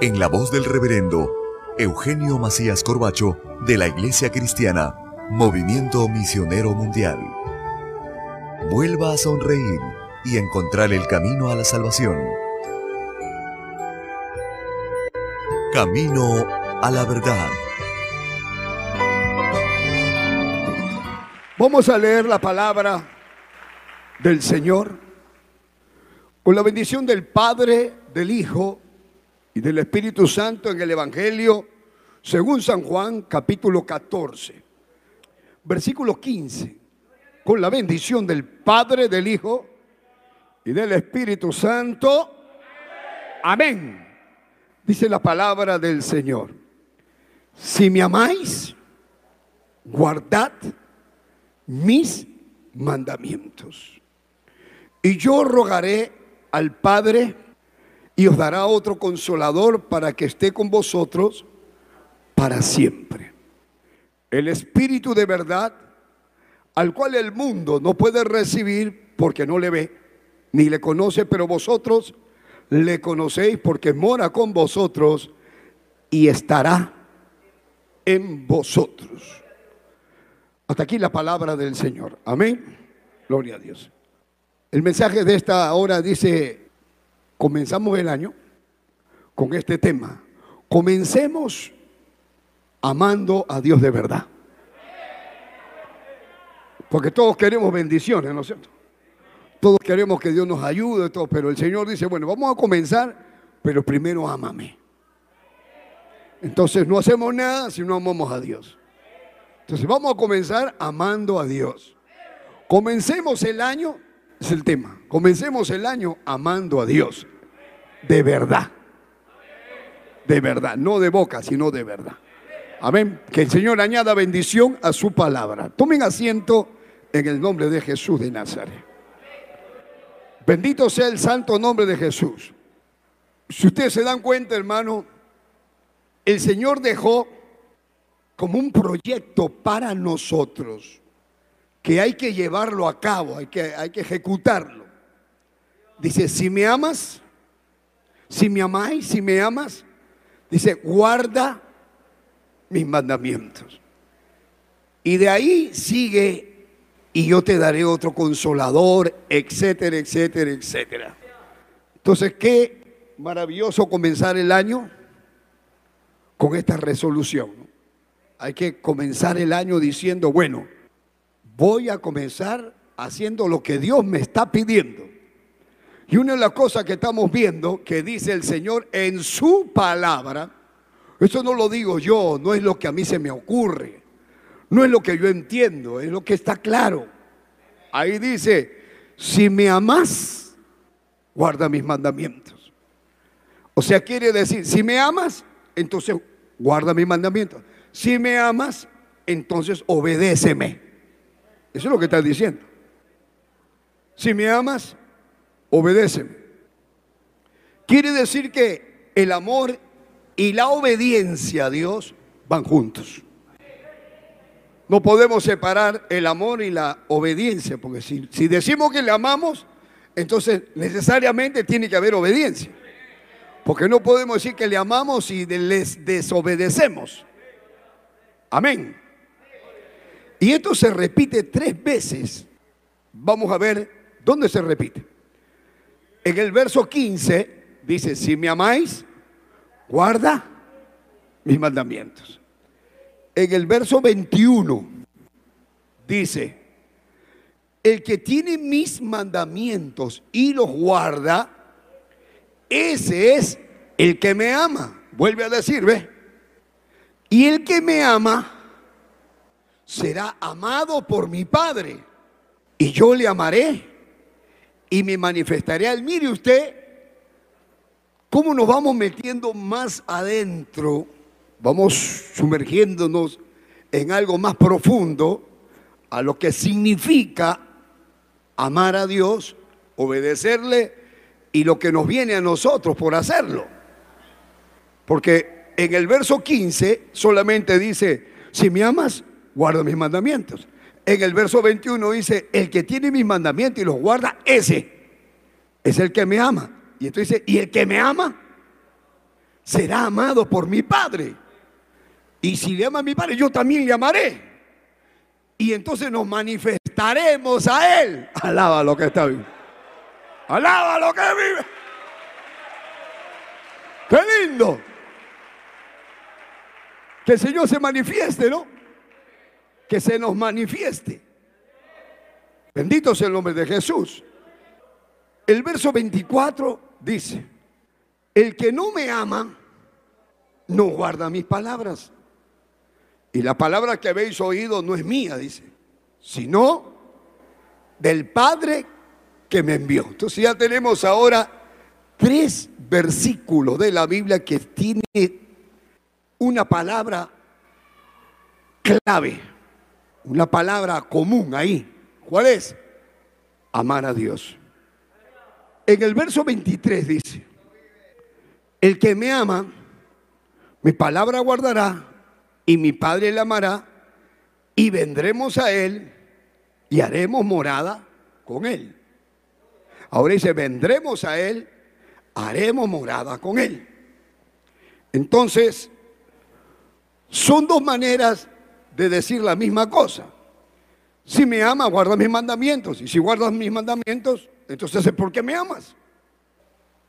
en la voz del reverendo Eugenio Macías Corbacho de la Iglesia Cristiana, Movimiento Misionero Mundial. Vuelva a sonreír y encontrar el camino a la salvación. Camino a la verdad. Vamos a leer la palabra del Señor con la bendición del Padre, del Hijo y del Espíritu Santo en el Evangelio según San Juan capítulo 14, versículo 15, con la bendición del Padre, del Hijo y del Espíritu Santo. Amén. Dice la palabra del Señor. Si me amáis, guardad mis mandamientos. Y yo rogaré al Padre y os dará otro consolador para que esté con vosotros para siempre. El Espíritu de verdad, al cual el mundo no puede recibir porque no le ve, ni le conoce, pero vosotros le conocéis porque mora con vosotros y estará en vosotros. Hasta aquí la palabra del Señor. Amén. Gloria a Dios. El mensaje de esta hora dice, comenzamos el año con este tema. Comencemos amando a Dios de verdad. Porque todos queremos bendiciones, ¿no es cierto? Todos queremos que Dios nos ayude, todo, pero el Señor dice, bueno, vamos a comenzar, pero primero ámame. Entonces no hacemos nada si no amamos a Dios. Entonces vamos a comenzar amando a Dios. Comencemos el año es el tema. Comencemos el año amando a Dios. De verdad. De verdad. No de boca, sino de verdad. Amén. Que el Señor añada bendición a su palabra. Tomen asiento en el nombre de Jesús de Nazaret. Bendito sea el santo nombre de Jesús. Si ustedes se dan cuenta, hermano, el Señor dejó como un proyecto para nosotros que hay que llevarlo a cabo, hay que, hay que ejecutarlo. Dice, si me amas, si me amáis, si me amas, dice, guarda mis mandamientos. Y de ahí sigue, y yo te daré otro consolador, etcétera, etcétera, etcétera. Entonces, qué maravilloso comenzar el año con esta resolución. Hay que comenzar el año diciendo, bueno, voy a comenzar haciendo lo que Dios me está pidiendo. Y una de las cosas que estamos viendo que dice el Señor en su palabra, eso no lo digo yo, no es lo que a mí se me ocurre, no es lo que yo entiendo, es lo que está claro. Ahí dice, si me amas, guarda mis mandamientos. O sea, quiere decir, si me amas, entonces guarda mis mandamientos. Si me amas, entonces obedéceme. Eso es lo que está diciendo. Si me amas, obedéceme. Quiere decir que el amor y la obediencia a Dios van juntos. No podemos separar el amor y la obediencia, porque si, si, decimos que le amamos, entonces necesariamente tiene que haber obediencia. Porque no podemos decir que le amamos y les desobedecemos. Amén. Y esto se repite tres veces. Vamos a ver dónde se repite. En el verso 15 dice, si me amáis, guarda mis mandamientos. En el verso 21 dice, el que tiene mis mandamientos y los guarda, ese es el que me ama. Vuelve a decir, ve. Y el que me ama, será amado por mi Padre. Y yo le amaré y me manifestaré al. Mire usted cómo nos vamos metiendo más adentro, vamos sumergiéndonos en algo más profundo a lo que significa amar a Dios, obedecerle y lo que nos viene a nosotros por hacerlo. Porque en el verso 15 solamente dice, si me amas, guarda mis mandamientos. En el verso 21 dice, el que tiene mis mandamientos y los guarda, ese es el que me ama. Y entonces dice, y el que me ama será amado por mi Padre. Y si le ama a mi Padre, yo también le amaré. Y entonces nos manifestaremos a Él. Alaba lo que está vivo. Alaba lo que vive. Qué lindo. Que el Señor se manifieste, ¿no? Que se nos manifieste. Bendito sea el nombre de Jesús. El verso 24 dice, el que no me ama, no guarda mis palabras. Y la palabra que habéis oído no es mía, dice, sino del Padre que me envió. Entonces ya tenemos ahora tres versículos de la Biblia que tiene una palabra clave, una palabra común ahí. ¿Cuál es? Amar a Dios. En el verso 23 dice, el que me ama, mi palabra guardará y mi Padre le amará y vendremos a él y haremos morada con él. Ahora dice, vendremos a él, haremos morada con él. Entonces, son dos maneras de decir la misma cosa. Si me ama, guarda mis mandamientos. Y si guardas mis mandamientos, entonces es porque me amas.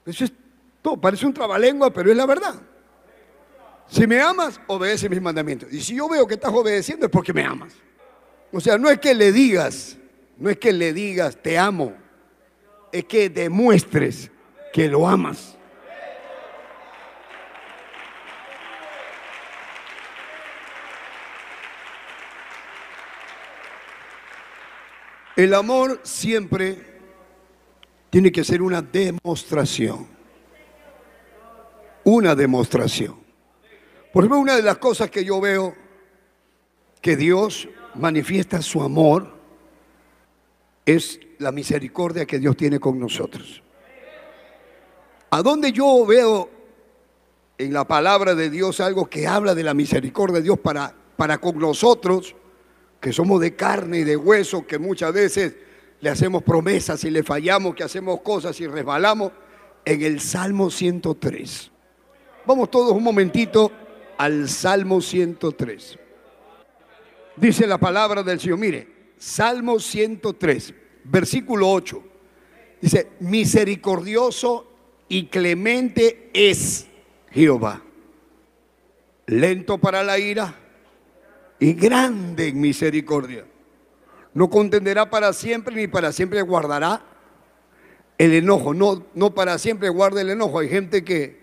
Eso es todo, parece un trabalengua, pero es la verdad. Si me amas, obedece mis mandamientos. Y si yo veo que estás obedeciendo es porque me amas. O sea, no es que le digas, no es que le digas te amo, es que demuestres que lo amas. El amor siempre tiene que ser una demostración. Una demostración. Por ejemplo, una de las cosas que yo veo que Dios manifiesta su amor es la misericordia que Dios tiene con nosotros. A donde yo veo en la palabra de Dios algo que habla de la misericordia de Dios para, para con nosotros, que somos de carne y de hueso, que muchas veces le hacemos promesas y le fallamos, que hacemos cosas y resbalamos, en el Salmo 103. Vamos todos un momentito al Salmo 103. Dice la palabra del Señor, mire, Salmo 103, versículo 8. Dice, misericordioso y clemente es Jehová, lento para la ira y grande en misericordia. No contenderá para siempre ni para siempre guardará el enojo. No, no para siempre guarda el enojo. Hay gente que,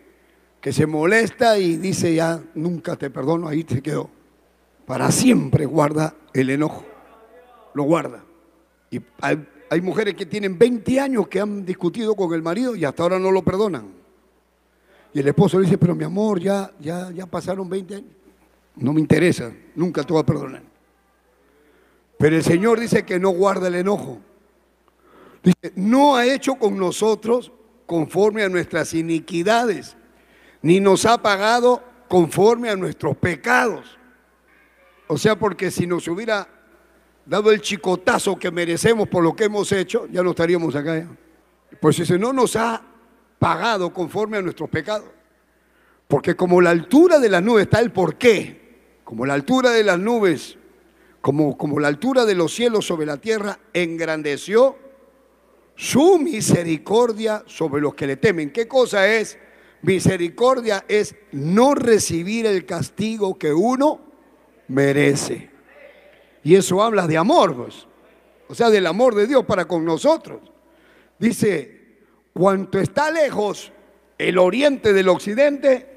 que se molesta y dice ya nunca te perdono, ahí te quedó. Para siempre guarda el enojo. Lo guarda. Y hay, hay mujeres que tienen 20 años que han discutido con el marido y hasta ahora no lo perdonan. Y el esposo le dice, pero mi amor, ya, ya, ya pasaron 20 años. No me interesa, nunca te voy a perdonar. Pero el Señor dice que no guarda el enojo. Dice, no ha hecho con nosotros conforme a nuestras iniquidades, ni nos ha pagado conforme a nuestros pecados. O sea, porque si nos hubiera dado el chicotazo que merecemos por lo que hemos hecho, ya no estaríamos acá. Pues dice, no nos ha pagado conforme a nuestros pecados. Porque como la altura de las nubes está el porqué como la altura de las nubes, como, como la altura de los cielos sobre la tierra, engrandeció su misericordia sobre los que le temen. ¿Qué cosa es? Misericordia es no recibir el castigo que uno merece. Y eso habla de amor, pues. o sea, del amor de Dios para con nosotros. Dice, cuanto está lejos el oriente del occidente,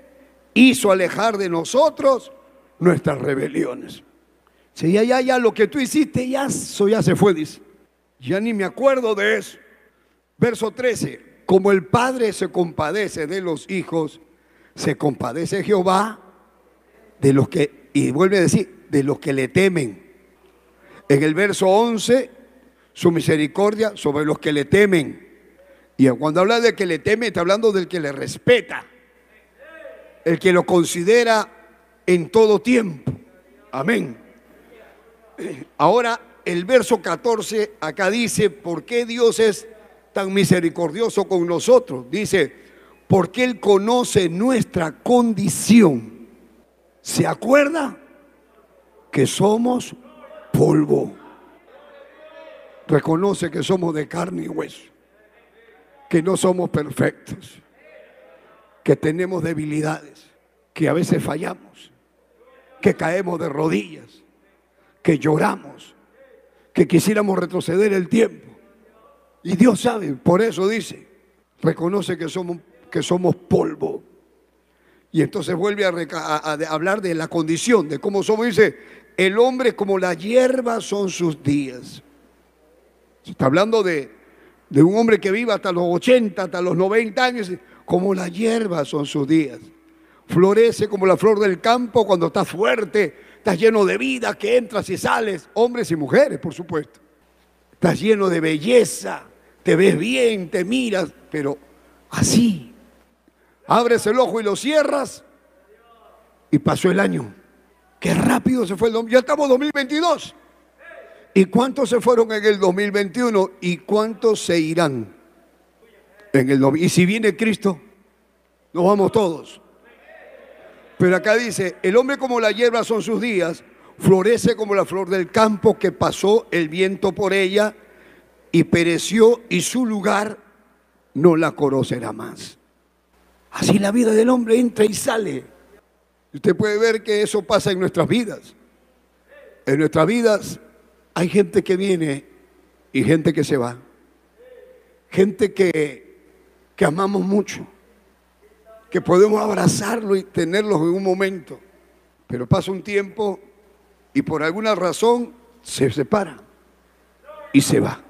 hizo alejar de nosotros nuestras rebeliones. Si ya, ya, ya, lo que tú hiciste, ya eso ya se fue, dice. Ya ni me acuerdo de eso. Verso 13. como el Padre se compadece de los hijos, se compadece Jehová de los que, y vuelve a decir, de los que le temen. En el verso 11, su misericordia sobre los que le temen. Y cuando habla de que le teme, está hablando del que le respeta, el que lo considera en todo tiempo. Amén. Ahora, el verso 14 acá dice, ¿por qué Dios es tan misericordioso con nosotros? Dice, porque Él conoce nuestra condición. ¿Se acuerda? Que somos polvo. Reconoce que somos de carne y hueso. Que no somos perfectos. Que tenemos debilidades. Que a veces fallamos. Que caemos de rodillas. Que lloramos. Que quisiéramos retroceder el tiempo. Y Dios sabe, por eso dice, reconoce que somos, que somos polvo. Y entonces vuelve a, hablar de la condición, de cómo somos. Dice, el hombre como la hierba son sus días. está hablando de, de un hombre que viva hasta los 80, hasta los 90 años, como la hierba son sus días. Florece como la flor del campo cuando está fuerte, estás lleno de vida, que entras y sales, hombres y mujeres, por supuesto. Estás lleno de belleza, te ves bien, te miras, pero así. Abres el ojo y lo cierras y pasó el año. Qué rápido se fue el Ya estamos en 2022. ¿Y cuántos se fueron en el 2021 y cuántos se irán en el Y si viene Cristo, nos vamos todos. Pero acá dice, el hombre como la hierba son sus días, florece como la flor del campo que pasó el viento por ella y pereció y su lugar no la conocerá más. Así la vida del hombre entra y sale. Usted puede ver que eso pasa en nuestras vidas. En nuestras vidas hay gente que viene y gente que se va. Gente que, que amamos mucho, que podemos abrazarlo y tenerlos en un momento. Pero pasa un tiempo y por alguna razón se separa y se va.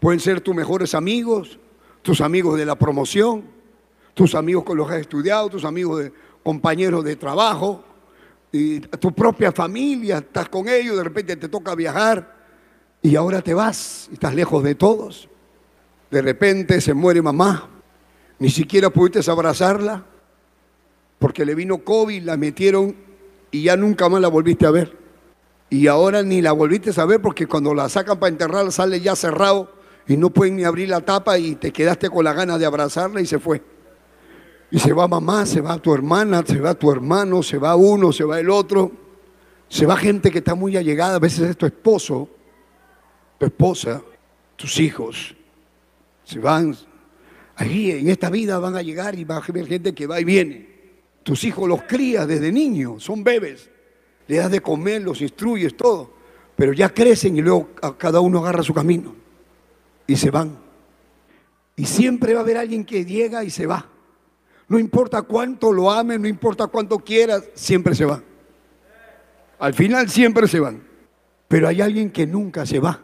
Pueden ser tus mejores amigos, tus amigos de la promoción, tus amigos con los que has estudiado, tus amigos de compañeros de trabajo, y tu propia familia, estás con ellos, de repente te toca viajar y ahora te vas, y estás lejos de todos. De repente se muere mamá, ni siquiera pudiste abrazarla porque le vino COVID, la metieron y ya nunca más la volviste a ver. Y ahora ni la volviste a ver porque cuando la sacan para enterrarla sale ya cerrado y no pueden ni abrir la tapa y te quedaste con la gana de abrazarla y se fue. Y se va mamá, se va tu hermana, se va tu hermano, se va uno, se va el otro. Se va gente que está muy allegada, a veces es tu esposo, tu esposa, tus hijos. Se van, ahí en esta vida van a llegar y va a haber gente que va y viene. Tus hijos los crías desde niños, son bebés. Le das de comer, los instruyes, todo. Pero ya crecen y luego cada uno agarra su camino y se van. Y siempre va a haber alguien que llega y se va. No importa cuánto lo amen, no importa cuánto quieras, siempre se va. Al final siempre se van. Pero hay alguien que nunca se va.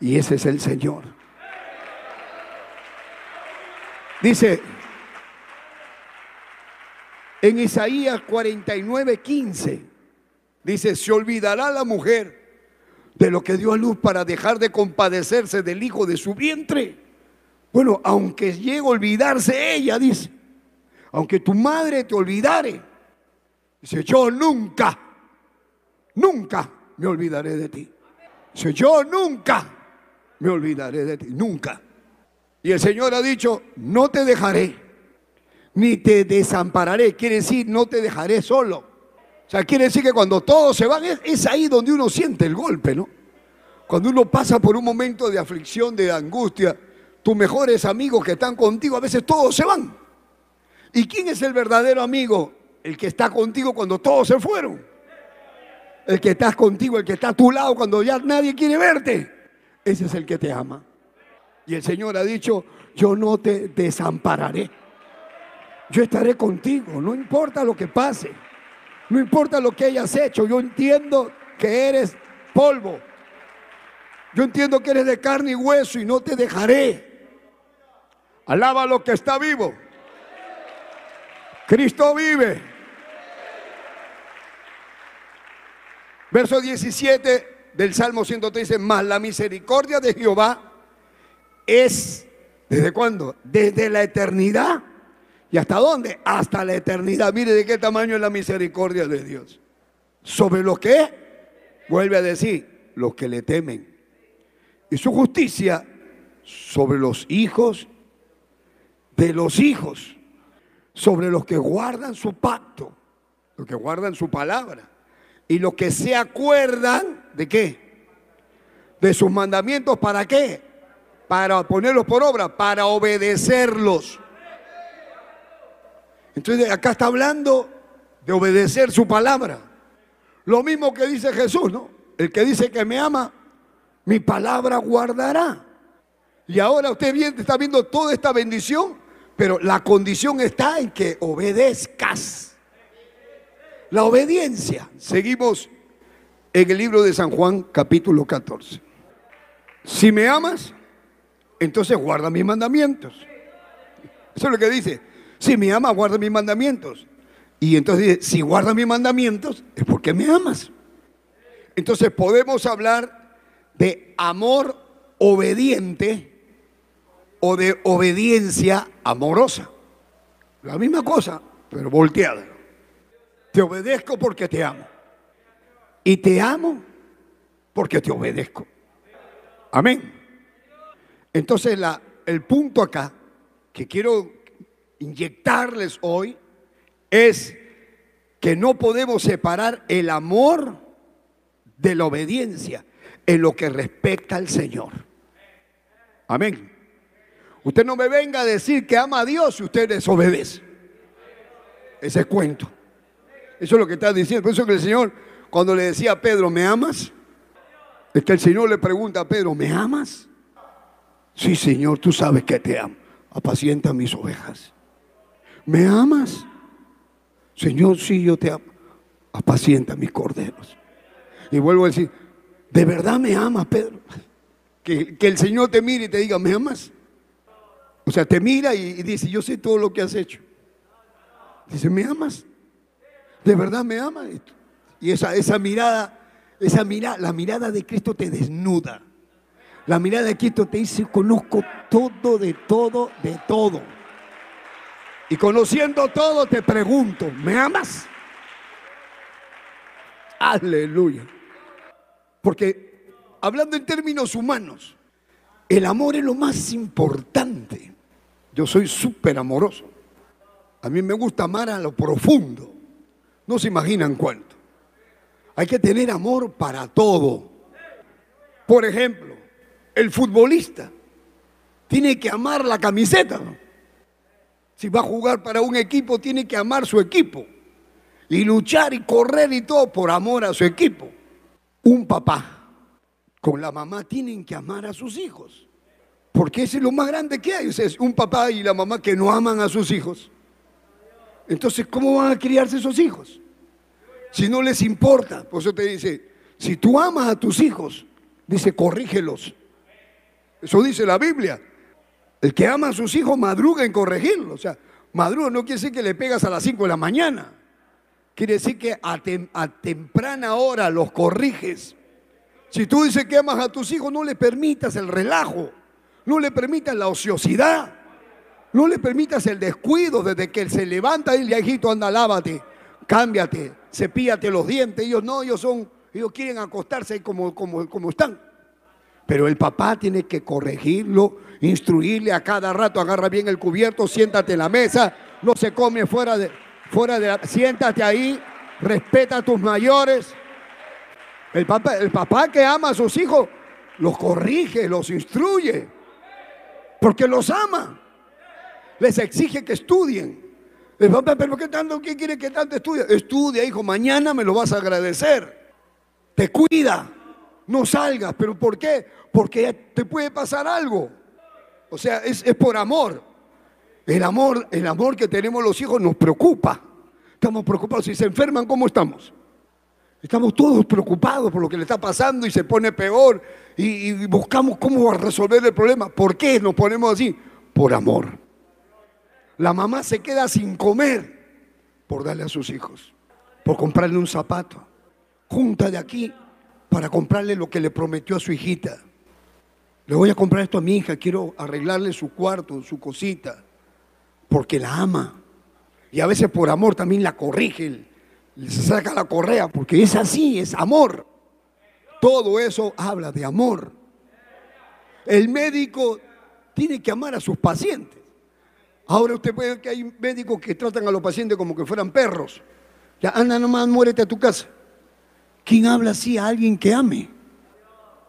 Y ese es el Señor. Dice en Isaías 49, 15, dice, se olvidará la mujer de lo que dio a luz para dejar de compadecerse del hijo de su vientre. Bueno, aunque llegue a olvidarse ella, dice, aunque tu madre te olvidare, dice, yo nunca, nunca me olvidaré de ti. Dice, yo nunca me olvidaré de ti, nunca. Y el Señor ha dicho, no te dejaré, ni te desampararé. Quiere decir, no te dejaré solo. O sea, quiere decir que cuando todos se van, es, ahí donde uno siente el golpe, ¿no? Cuando uno pasa por un momento de aflicción, de angustia, tus mejores amigos que están contigo, a veces todos se van. ¿Y quién es el verdadero amigo? El que está contigo cuando todos se fueron. El que está contigo, el que está a tu lado cuando ya nadie quiere verte. Ese es el que te ama. Y el Señor ha dicho, yo no te desampararé. Yo estaré contigo, no importa lo que pase. No importa lo que hayas hecho, yo entiendo que eres polvo. Yo entiendo que eres de carne y hueso y no te dejaré. Alaba lo que está vivo. Cristo vive. Verso 17 del Salmo 113, más la misericordia de Jehová es, ¿desde cuándo? Desde la eternidad. ¿Y hasta dónde? Hasta la eternidad. Mire de qué tamaño es la misericordia de Dios. Sobre lo que, vuelve a decir, los que le temen. Y su justicia sobre los hijos de los hijos, sobre los que guardan su pacto, los que guardan su palabra. Y los que se acuerdan de qué? De sus mandamientos, ¿para qué? Para ponerlos por obra, para obedecerlos. Entonces acá está hablando de obedecer su palabra. Lo mismo que dice Jesús, ¿no? El que dice que me ama, mi palabra guardará. Y ahora usted está viendo toda esta bendición, pero la condición está en que obedezcas. La obediencia. Seguimos en el libro de San Juan capítulo 14. Si me amas, entonces guarda mis mandamientos. Eso es lo que dice. Si me amas, guarda mis mandamientos. Y entonces dice, si guarda mis mandamientos, es porque me amas. Entonces podemos hablar de amor obediente o de obediencia amorosa. La misma cosa, pero volteada. Te obedezco porque te amo. Y te amo porque te obedezco. Amén. Entonces el punto acá que quiero inyectarles hoy es que no podemos separar el amor de la obediencia en lo que respecta al Señor. Amén. Usted no me venga a decir que ama a Dios si usted desobedece. Ese es cuento. Eso es lo que está diciendo. Por eso que el Señor, cuando le decía a Pedro, ¿me amas? Es que el Señor le pregunta a Pedro, ¿me amas? Sí, Señor, tú sabes que te amo. Apacienta mis ovejas. ¿Me amas? Señor, sí, yo te amo. Apacienta mis corderos. Y vuelvo a decir, ¿de verdad me amas, Pedro? Que, el Señor te mire y te diga, ¿me amas? O sea, te mira y, dice, yo sé todo lo que has hecho. Dice, ¿me amas? ¿De verdad me amas? Y esa, esa mirada, esa mirada, la mirada de Cristo te desnuda. La mirada de Cristo te dice, conozco todo de todo, de todo. Y conociendo todo te pregunto, ¿me amas? Aleluya. Porque hablando en términos humanos, el amor es lo más importante. Yo soy súper amoroso. A mí me gusta amar a lo profundo. No se imaginan cuánto. Hay que tener amor para todo. Por ejemplo, el futbolista tiene que amar la camiseta. Si va a jugar para un equipo, tiene que amar su equipo. Y luchar y correr y todo por amor a su equipo un papá con la mamá tienen que amar a sus hijos. Porque ese es lo más grande que hay. es un papá y la mamá que no aman a sus hijos. Entonces, ¿cómo van a criarse esos hijos? Si no les importa. Por eso te dice, si tú amas a tus hijos, dice, corrígelos. Eso dice la Biblia. El que ama a sus hijos madruga en corregirlos. O sea, madruga no quiere decir que le pegas a las 5 de la mañana. Quiere decir que a, temprana hora los corriges. Si tú dices que amas a tus hijos, no le permitas el relajo, no le permitas la ociosidad, no le permitas el descuido desde que él se levanta y el viejito anda, lávate, cámbiate, cepíate los dientes. Ellos no, ellos son, ellos quieren acostarse como, como, como están. Pero el papá tiene que corregirlo, instruirle a cada rato, agarra bien el cubierto, siéntate en la mesa, no se come fuera de, fuera de la, siéntate ahí, respeta a tus mayores. El papá, el papá que ama a sus hijos los corrige, los instruye, porque los ama. Les exige que estudien. El papá, pero ¿qué tanto? ¿Qué quiere que tanto estudie? Estudia, hijo, mañana me lo vas a agradecer. Te cuida, no salgas. ¿Pero por qué? Porque te puede pasar algo. O sea, es, es por amor. El amor, el amor que tenemos los hijos nos preocupa. Estamos preocupados. Si se enferman, ¿cómo estamos? Estamos todos preocupados por lo que le está pasando y se pone peor y, buscamos cómo resolver el problema. ¿Por qué nos ponemos así? por amor. La mamá se queda sin comer por darle a sus hijos, por comprarle un zapato. Junta de aquí para comprarle lo que le prometió a su hijita. Le voy a comprar esto a mi hija, quiero arreglarle su cuarto, su cosita, porque la ama. Y a veces por amor también la corrige, le saca la correa, porque es así, es amor. Todo eso habla de amor. El médico tiene que amar a sus pacientes. Ahora usted puede ver que hay médicos que tratan a los pacientes como que fueran perros. Ya anda nomás, muérete a tu casa. ¿Quién habla así a alguien que ame?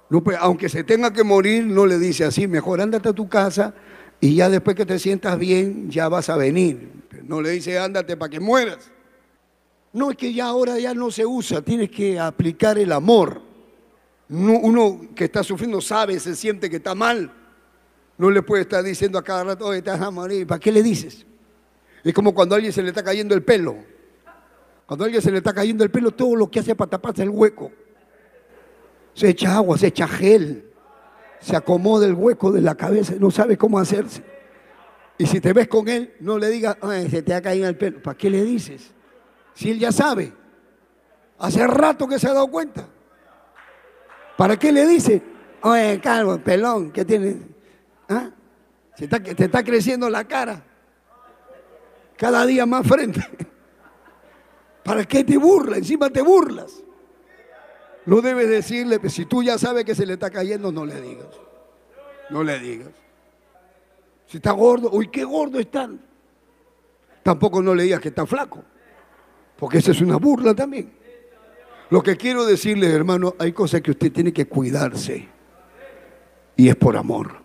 No, pues, aunque se tenga que morir, no le dice así, mejor ándate a tu casa y ya después que te sientas bien, ya vas a venir. No le dice ándate para que mueras. No, es que ya ahora ya no se usa, tienes que aplicar el amor. uno que está sufriendo sabe, se siente que está mal. No le puede estar diciendo a cada rato, oye, te vas a morir. ¿Para qué le dices? Es como cuando a alguien se le está cayendo el pelo. Cuando alguien se le está cayendo el pelo, todo lo que hace para taparse el hueco. Se echa agua, se echa gel, se acomoda el hueco de la cabeza, no sabe cómo hacerse. Y si te ves con él, no le digas, se te ha caído el pelo. ¿Para qué le dices? Si él ya sabe. Hace rato que se ha dado cuenta. ¿Para qué le dice? Oye, calvo, pelón, ¿qué tiene? ¿Ah? Te está creciendo la cara. Cada día más frente. ¿Para qué te burlas? Encima te burlas. No debes decirle, pues, si tú ya sabes que se le está cayendo, no le digas. No le digas. Si está gordo, uy, qué gordo están. Tampoco no le digas que está flaco, porque esa es una burla también. Lo que quiero decirle, hermano, hay cosas que usted tiene que cuidarse y es por amor.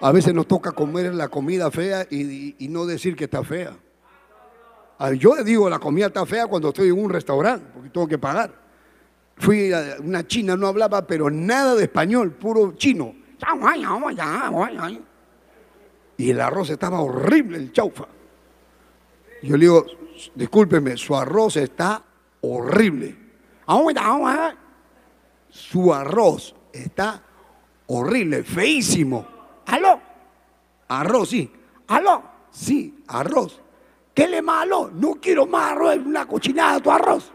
A veces nos toca comer la comida fea y no decir que está fea. Ah, yo digo la comida está fea cuando estoy en un restaurante, porque tengo que pagar. Fui a una china, no hablaba, pero nada de español, puro chino. Y el arroz estaba horrible, el chaufa. Yo le digo, discúlpeme, su arroz está horrible. Su arroz está horrible, feísimo. ¿Aló? Arroz, sí. ¿Aló? Sí, arroz. ¿Qué le malo? No quiero más arroz, una cochinada tu arroz.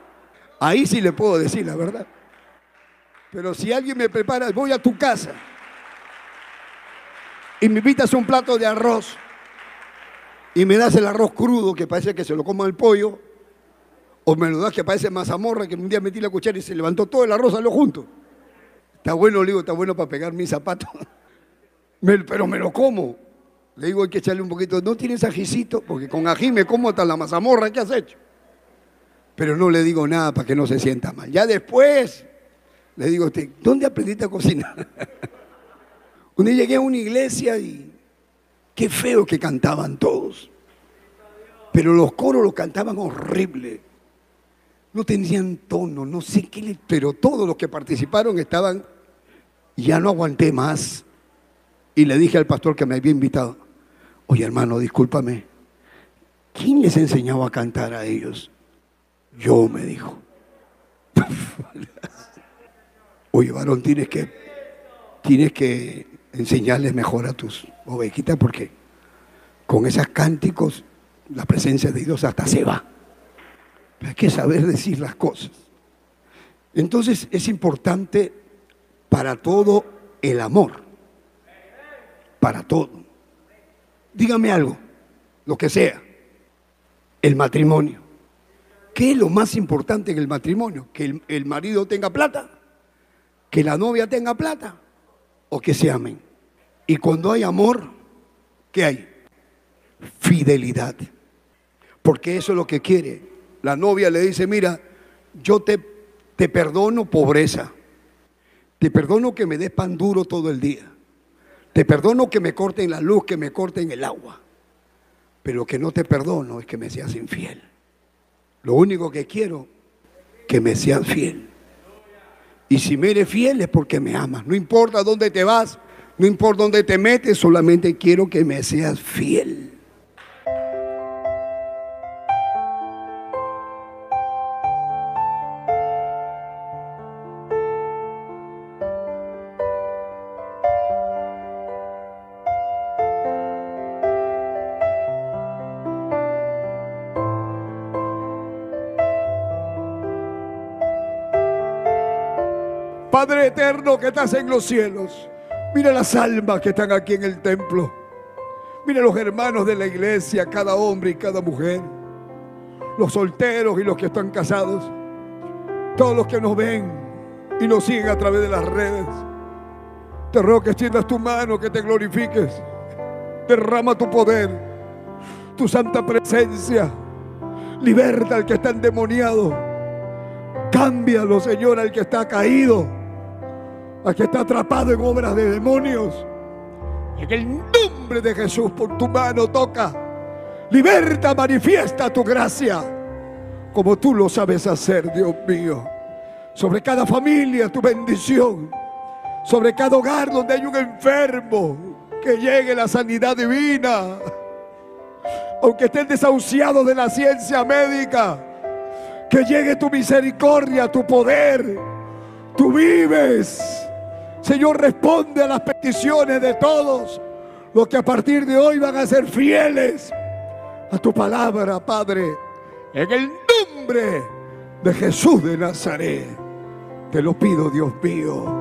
Ahí sí le puedo decir la verdad. Pero si alguien me prepara, voy a tu casa y me invitas un plato de arroz y me das el arroz crudo que parece que se lo como el pollo, o me lo das que parece mazamorra que un día metí la cuchara y se levantó todo el arroz a lo junto. Está bueno, le digo, está bueno para pegar mi zapato. pero me lo como. Le digo, hay que echarle un poquito. ¿No tienes ajicito? Porque con ají me como hasta la mazamorra que has hecho pero no le digo nada para que no se sienta mal. Ya después le digo a usted, ¿dónde aprendiste a cocinar? Un día llegué a una iglesia y qué feo que cantaban todos. Pero los coros los cantaban horrible. No tenían tono, no sé qué, pero todos los que participaron estaban, ya no aguanté más. Y le dije al pastor que me había invitado, oye hermano, discúlpame, ¿quién les enseñaba a cantar a ellos? Yo me dijo. Oye, varón, tienes que, tienes que enseñarles mejor a tus ovejitas porque con esos cánticos la presencia de Dios hasta se va. hay que saber decir las cosas. Entonces es importante para todo el amor. Para todo. Dígame algo, lo que sea. El matrimonio. ¿Qué es lo más importante en el matrimonio? ¿Que el, marido tenga plata? ¿Que la novia tenga plata? ¿O que se amen? Y cuando hay amor, ¿qué hay? Fidelidad. Porque eso es lo que quiere. La novia le dice, mira, yo te, te perdono pobreza. Te perdono que me des pan duro todo el día. Te perdono que me corten la luz, que me corten el agua. Pero lo que no te perdono es que me seas infiel. Lo único que quiero, que me seas fiel. Y si me eres fiel es porque me amas. No importa dónde te vas, no importa dónde te metes, solamente quiero que me seas fiel. Eterno que estás en los cielos, mira las almas que están aquí en el templo. Mira los hermanos de la iglesia, cada hombre y cada mujer. Los solteros y los que están casados. Todos los que nos ven y nos siguen a través de las redes. Te ruego que extiendas tu mano, que te glorifiques. Derrama tu poder, tu santa presencia. Liberta al que está endemoniado. Cámbialo, Señor, al que está caído al que está atrapado en obras de demonios. En el nombre de Jesús, por tu mano toca. Liberta, manifiesta tu gracia, como tú lo sabes hacer, Dios mío. Sobre cada familia, tu bendición. Sobre cada hogar donde hay un enfermo, que llegue la sanidad divina. Aunque estén desahuciados de la ciencia médica, que llegue tu misericordia, tu poder. Tú vives Señor, responde a las peticiones de todos los que a partir de hoy van a ser fieles a tu palabra, Padre. En el nombre de Jesús de Nazaret, te lo pido, Dios mío.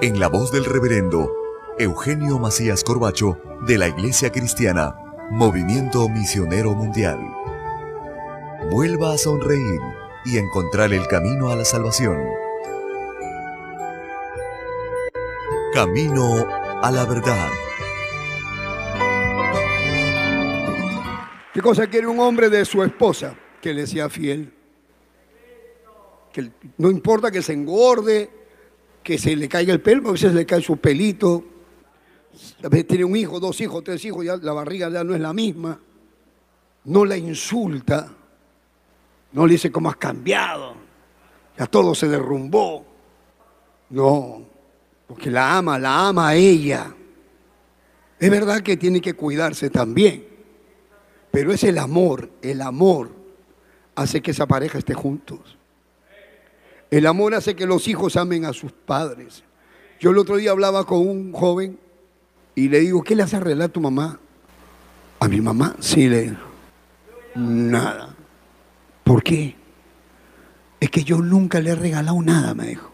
en la voz del reverendo Eugenio Macías Corbacho de la Iglesia Cristiana, Movimiento Misionero Mundial. Vuelva a sonreír y encontrar el camino a la salvación. Camino a la verdad. ¿Qué cosa quiere un hombre de su esposa? Que le sea fiel. Que no importa que se engorde, que se le caiga el pelo, a veces le cae su pelito. A veces tiene un hijo, dos hijos, tres hijos, ya la barriga ya no es la misma. No la insulta. No le dice cómo has cambiado. Ya todo se derrumbó. No, porque la ama, la ama a ella. Es verdad que tiene que cuidarse también. Pero es el amor, el amor hace que esa pareja esté juntos. El amor hace que los hijos amen a sus padres. Yo el otro día hablaba con un joven y le digo, ¿qué le hace arreglar a tu mamá? A mi mamá, sí, le nada. ¿Por qué? Es que yo nunca le he regalado nada, me dijo.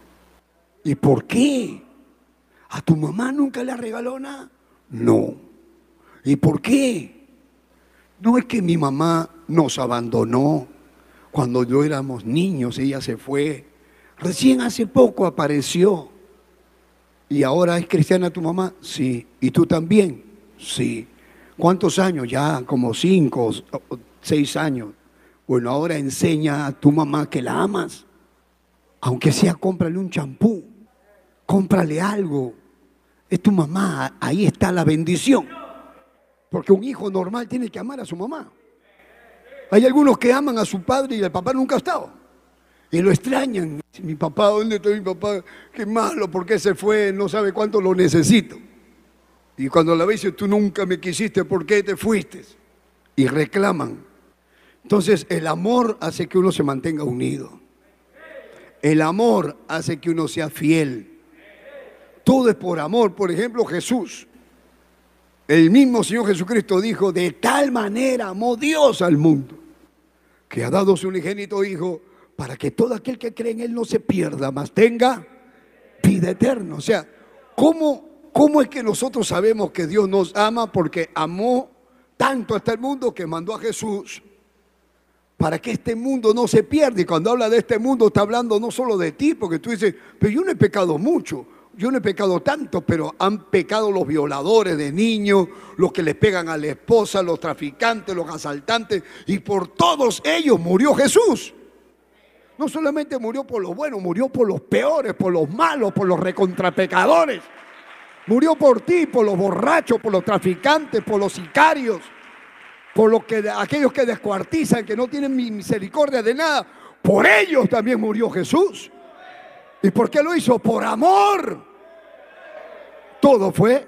¿Y por qué? ¿A tu mamá nunca le ha regalado nada? No. ¿Y por qué? No es que mi mamá nos abandonó cuando yo éramos niños, ella se fue Recién hace poco apareció. ¿Y ahora es cristiana tu mamá? Sí. ¿Y tú también? Sí. ¿Cuántos años? Ya como cinco, seis años. Bueno, ahora enseña a tu mamá que la amas. Aunque sea, cómprale un champú. Cómprale algo. Es tu mamá. Ahí está la bendición. Porque un hijo normal tiene que amar a su mamá. Hay algunos que aman a su padre y el papá nunca ha estado. Y lo extrañan. Mi papá, ¿dónde está mi papá? Qué malo, ¿por qué se fue? No sabe cuánto lo necesito. Y cuando la ve dice, tú nunca me quisiste, ¿por qué te fuiste? Y reclaman. Entonces el amor hace que uno se mantenga unido. El amor hace que uno sea fiel. Todo es por amor. Por ejemplo, Jesús. El mismo Señor Jesucristo dijo, de tal manera amó Dios al mundo, que ha dado su unigénito Hijo para que todo aquel que cree en Él no se pierda, mas tenga vida eterna. O sea, ¿cómo, ¿cómo es que nosotros sabemos que Dios nos ama? Porque amó tanto hasta el mundo que mandó a Jesús para que este mundo no se pierda. Y cuando habla de este mundo está hablando no solo de ti, porque tú dices, pero yo no he pecado mucho, yo no he pecado tanto, pero han pecado los violadores de niños, los que les pegan a la esposa, los traficantes, los asaltantes, y por todos ellos murió Jesús. No solamente murió por los buenos, murió por los peores, por los malos, por los recontrapecadores. Murió por ti, por los borrachos, por los traficantes, por los sicarios, por los que, aquellos que descuartizan, que no tienen misericordia de nada. Por ellos también murió Jesús. ¿Y por qué lo hizo? Por amor. Todo fue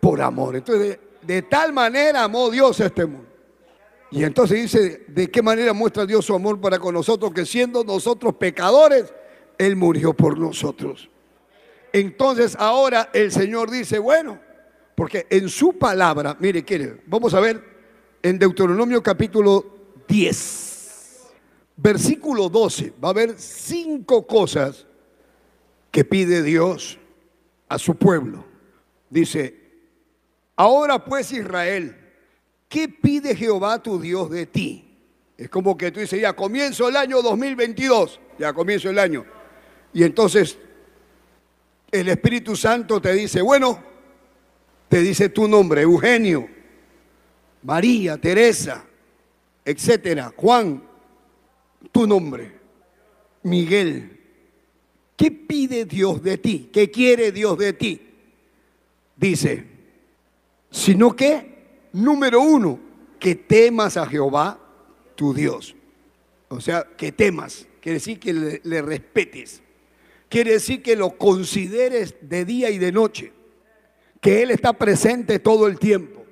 por amor. Entonces, de, de tal manera amó Dios este mundo. Y entonces dice, ¿de qué manera muestra Dios su amor para con nosotros? Que siendo nosotros pecadores, Él murió por nosotros. Entonces ahora el Señor dice, bueno, porque en su palabra, mire, quiere, vamos a ver en Deuteronomio capítulo 10, versículo 12, va a haber cinco cosas que pide Dios a su pueblo. Dice, ahora pues Israel, ¿qué pide Jehová tu Dios de ti? Es como que tú dices, ya comienzo el año 2022, ya comienzo el año. Y entonces el Espíritu Santo te dice, bueno, te dice tu nombre, Eugenio, María, Teresa, etcétera, Juan, tu nombre, Miguel. ¿Qué pide Dios de ti? ¿Qué quiere Dios de ti? Dice, sino que, número uno, que temas a Jehová, tu Dios. O sea, que temas, quiere decir que le, respetes. Quiere decir que lo consideres de día y de noche, que Él está presente todo el tiempo,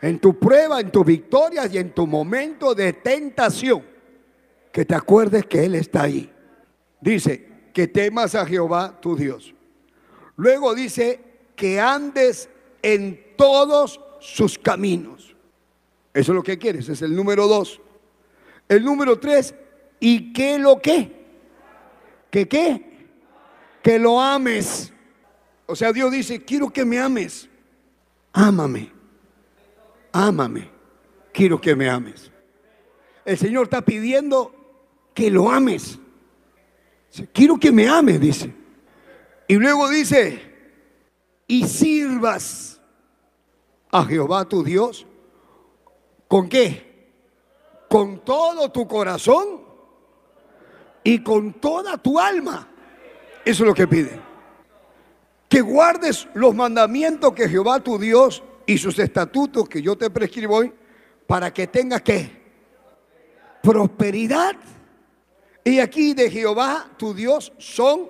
en tu prueba, en tus victorias y en tu momento de tentación, que te acuerdes que Él está ahí. Dice, que temas a Jehová tu Dios. Luego dice, que andes en todos sus caminos. Eso es lo que quieres, es el número dos. El número tres, ¿y qué lo que? ¿Qué qué? que lo ames. O sea, Dios dice, quiero que me ames. Ámame. Ámame. Quiero que me ames. El Señor está pidiendo que lo ames. Quiero que me ames, dice. Y luego dice, y sirvas a Jehová tu Dios. ¿Con qué? Con todo tu corazón y con toda tu alma. Eso es lo que pide. Que guardes los mandamientos que Jehová tu Dios y sus estatutos que yo te prescribo hoy para que tengas que prosperidad. Y aquí de Jehová tu Dios son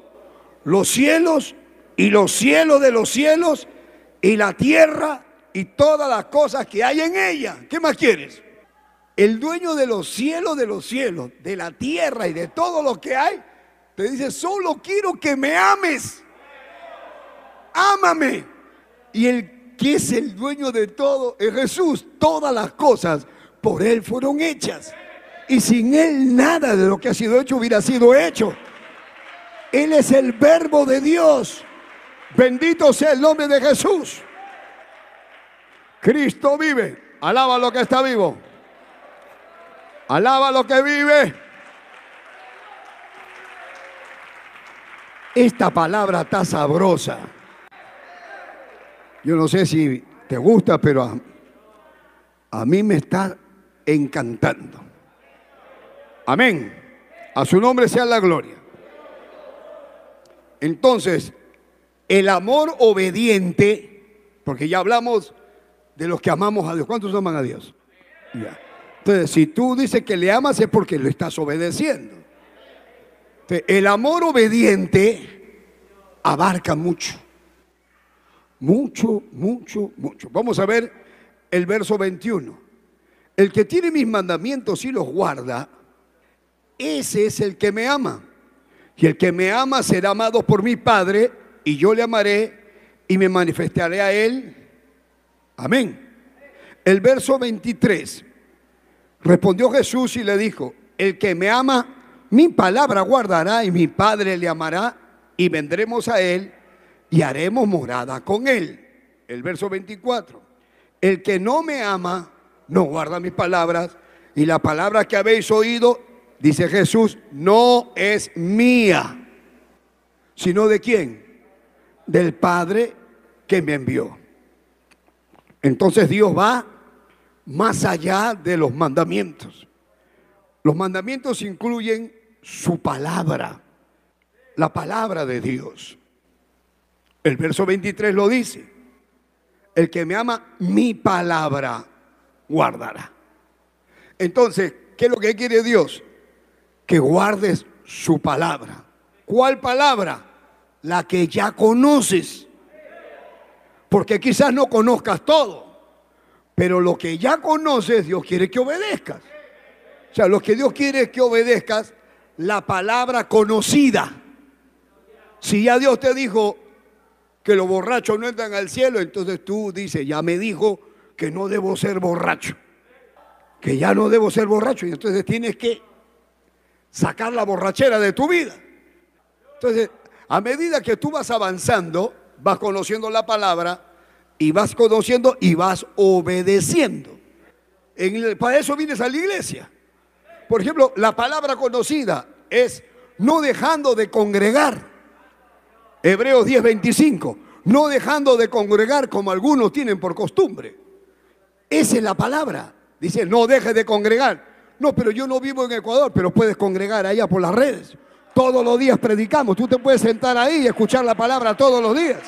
los cielos y los cielos de los cielos y la tierra y todas las cosas que hay en ella. ¿Qué más quieres? El dueño de los cielos de los cielos, de la tierra y de todo lo que hay, te dice, solo quiero que me ames. Ámame. Y el que es el dueño de todo es Jesús. Todas las cosas por Él fueron hechas. Y sin Él nada de lo que ha sido hecho hubiera sido hecho. Él es el verbo de Dios. Bendito sea el nombre de Jesús. Cristo vive. Alaba lo que está vivo. Alaba lo que vive. Esta palabra está sabrosa. Yo no sé si te gusta, pero a, a mí me está encantando. Amén. A su nombre sea la gloria. Entonces, el amor obediente, porque ya hablamos de los que amamos a Dios. ¿Cuántos aman a Dios? Ya. Entonces, si tú dices que le amas es porque lo estás obedeciendo. El amor obediente abarca mucho. Mucho, mucho, mucho. Vamos a ver el verso 21. El que tiene mis mandamientos y los guarda, ese es el que me ama. Y el que me ama será amado por mi Padre, y yo le amaré y me manifestaré a él. Amén. El verso 23. Respondió Jesús y le dijo, el que me ama, mi palabra guardará y mi Padre le amará y vendremos a él y haremos morada con él. El verso 24. El que no me ama, no guarda mis palabras y la palabra que habéis oído, dice Jesús, no es mía, sino de quién? Del Padre que me envió. Entonces Dios va más allá de los mandamientos. Los mandamientos incluyen su palabra, la palabra de Dios. El verso 23 lo dice. El que me ama, mi palabra guardará. Entonces, ¿qué es lo que quiere Dios? Que guardes su palabra. ¿Cuál palabra? La que ya conoces. Porque quizás no conozcas todo. Pero lo que ya conoces, Dios quiere que obedezcas. O sea, lo que Dios quiere es que obedezcas la palabra conocida. Si ya Dios te dijo que los borrachos no entran al cielo, entonces tú dices, ya me dijo que no debo ser borracho. Que ya no debo ser borracho. Y entonces tienes que sacar la borrachera de tu vida. Entonces, a medida que tú vas avanzando, vas conociendo la palabra, y vas conociendo y vas obedeciendo. para eso vienes a la iglesia. Por ejemplo, la palabra conocida es no dejando de congregar. Hebreos 10:25. No dejando de congregar como algunos tienen por costumbre. Esa es la palabra. Dice, no dejes de congregar. No, pero yo no vivo en Ecuador, pero puedes congregar allá por las redes. Todos los días predicamos. Tú te puedes sentar ahí y escuchar la palabra todos los días.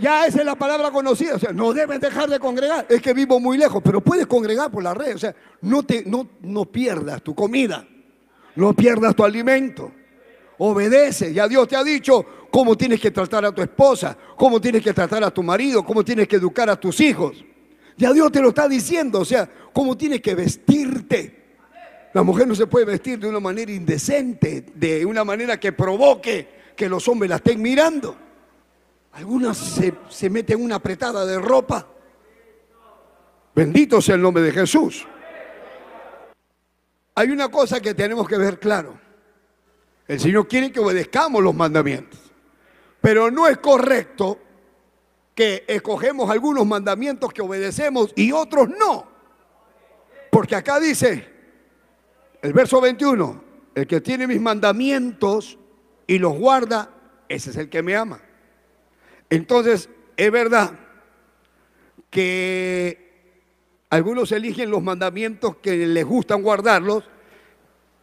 Ya esa es la palabra conocida. O sea, no debes dejar de congregar. Es que vivo muy lejos, pero puedes congregar por la red. O sea, no, te, no, no pierdas tu comida. No pierdas tu alimento. Obedece. Ya Dios te ha dicho cómo tienes que tratar a tu esposa, cómo tienes que tratar a tu marido, cómo tienes que educar a tus hijos. Ya Dios te lo está diciendo. O sea, cómo tienes que vestirte. La mujer no se puede vestir de una manera indecente, de una manera que provoque que los hombres la estén mirando. Algunas se, se meten una apretada de ropa. Bendito sea el nombre de Jesús. Hay una cosa que tenemos que ver claro. El Señor quiere que obedezcamos los mandamientos. Pero no es correcto que escogemos algunos mandamientos que obedecemos y otros no. Porque acá dice, el verso 21, el que tiene mis mandamientos y los guarda, ese es el que me ama. Entonces, es verdad que algunos eligen los mandamientos que les gustan guardarlos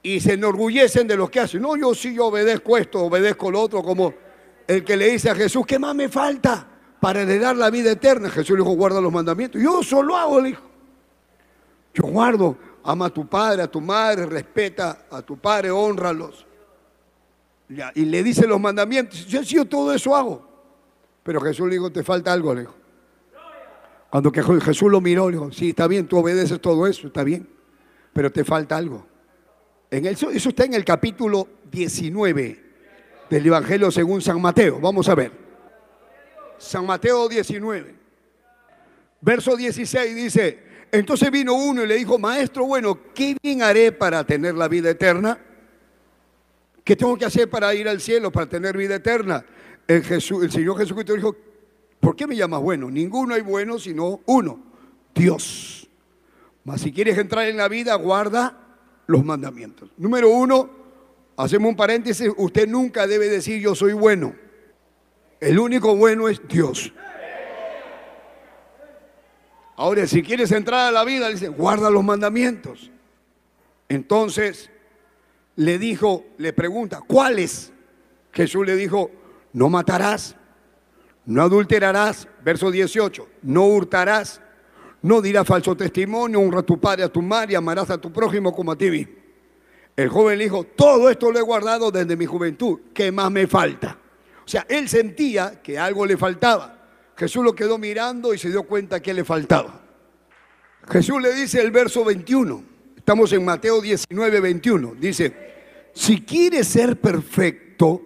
y se enorgullecen de los que hacen. No, yo sí yo obedezco esto, obedezco lo otro, como el que le dice a Jesús, ¿qué más me falta para heredar la vida eterna? Jesús le dijo, guarda los mandamientos. Yo solo hago, le dijo. Yo guardo, ama a tu padre, a tu madre, respeta a tu padre, honralos. Y le dice los mandamientos. Yo, yo todo eso hago. Pero Jesús le dijo, te falta algo, le dijo. Cuando Jesús lo miró, le dijo, sí, está bien, tú obedeces todo eso, está bien, pero te falta algo. En eso, eso está en el capítulo 19 del Evangelio según San Mateo. Vamos a ver. San Mateo 19, verso 16 dice, entonces vino uno y le dijo, maestro, bueno, ¿qué bien haré para tener la vida eterna? ¿Qué tengo que hacer para ir al cielo, para tener vida eterna? el, Jesús, el Señor Jesucristo dijo, ¿por qué me llamas bueno? Ninguno hay bueno sino uno, Dios. Mas si quieres entrar en la vida, guarda los mandamientos. Número uno, hacemos un paréntesis, usted nunca debe decir yo soy bueno. El único bueno es Dios. Ahora, si quieres entrar a la vida, dice, guarda los mandamientos. Entonces, le dijo, le pregunta, ¿cuáles? Jesús le dijo, no matarás, no adulterarás, verso 18, no hurtarás, no dirás falso testimonio, honra a tu padre, a tu madre, amarás a tu prójimo como a ti mismo. El joven le dijo, todo esto lo he guardado desde mi juventud, ¿qué más me falta? O sea, él sentía que algo le faltaba. Jesús lo quedó mirando y se dio cuenta que le faltaba. Jesús le dice el verso 21, estamos en Mateo 19, 21, dice, si quieres ser perfecto,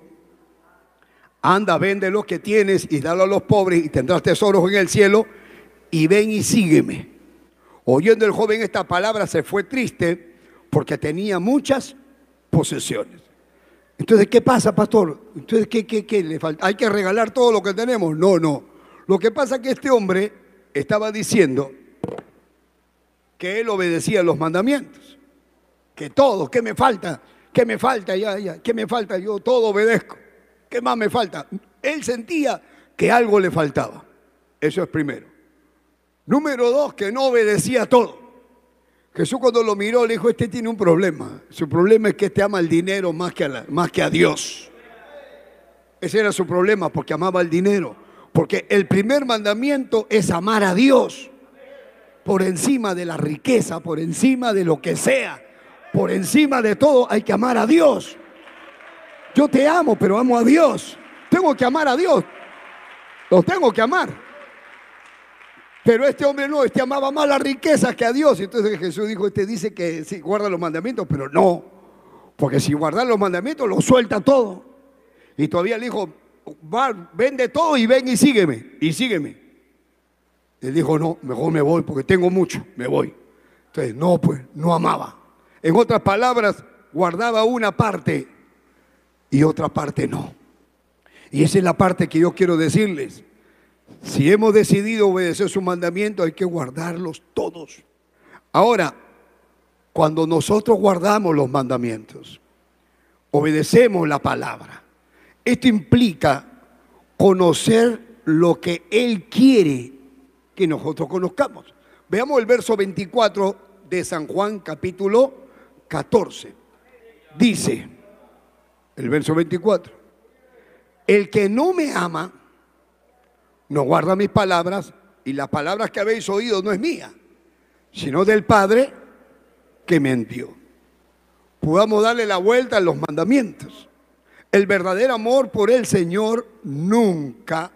anda, vende lo que tienes y dalo a los pobres y tendrás tesoros en el cielo y ven y sígueme. Oyendo el joven esta palabra se fue triste porque tenía muchas posesiones. Entonces, ¿qué pasa, pastor? Entonces, ¿qué, qué, qué le falta? ¿Hay que regalar todo lo que tenemos? No, no. Lo que pasa es que este hombre estaba diciendo que él obedecía los mandamientos. Que todo, ¿qué me falta? ¿Qué me falta? Ya, ya, ¿qué me falta? Yo todo obedezco. ¿Qué más me falta? Él sentía que algo le faltaba. Eso es primero. Número dos, que no obedecía todo. Jesús cuando lo miró le dijo, este tiene un problema. Su problema es que este ama el dinero más que a, más que a Dios. Ese era su problema porque amaba el dinero. Porque el primer mandamiento es amar a Dios por encima de la riqueza, por encima de lo que sea. Por encima de todo hay que amar a Dios. Yo te amo, pero amo a Dios. Tengo que amar a Dios. Los tengo que amar. Pero este hombre no, este amaba más la riqueza que a Dios. Entonces Jesús dijo, este dice que sí, guarda los mandamientos, pero no. Porque si guarda los mandamientos, lo suelta todo. Y todavía le dijo, vende todo y ven y sígueme. Y sígueme. Él dijo, no, mejor me voy porque tengo mucho, me voy. Entonces, no, pues, no amaba. En otras palabras, guardaba una parte y otra parte no. Y esa es la parte que yo quiero decirles. Si hemos decidido obedecer su mandamiento, hay que guardarlos todos. Ahora, cuando nosotros guardamos los mandamientos, obedecemos la palabra, esto implica conocer lo que Él quiere que nosotros conozcamos. Veamos el verso 24 de San Juan capítulo 14. Dice, el verso 24, el que no me ama, no guarda mis palabras y las palabras que habéis oído no es mía, sino del Padre que me envió. Podamos darle la vuelta a los mandamientos. El verdadero amor por el Señor nunca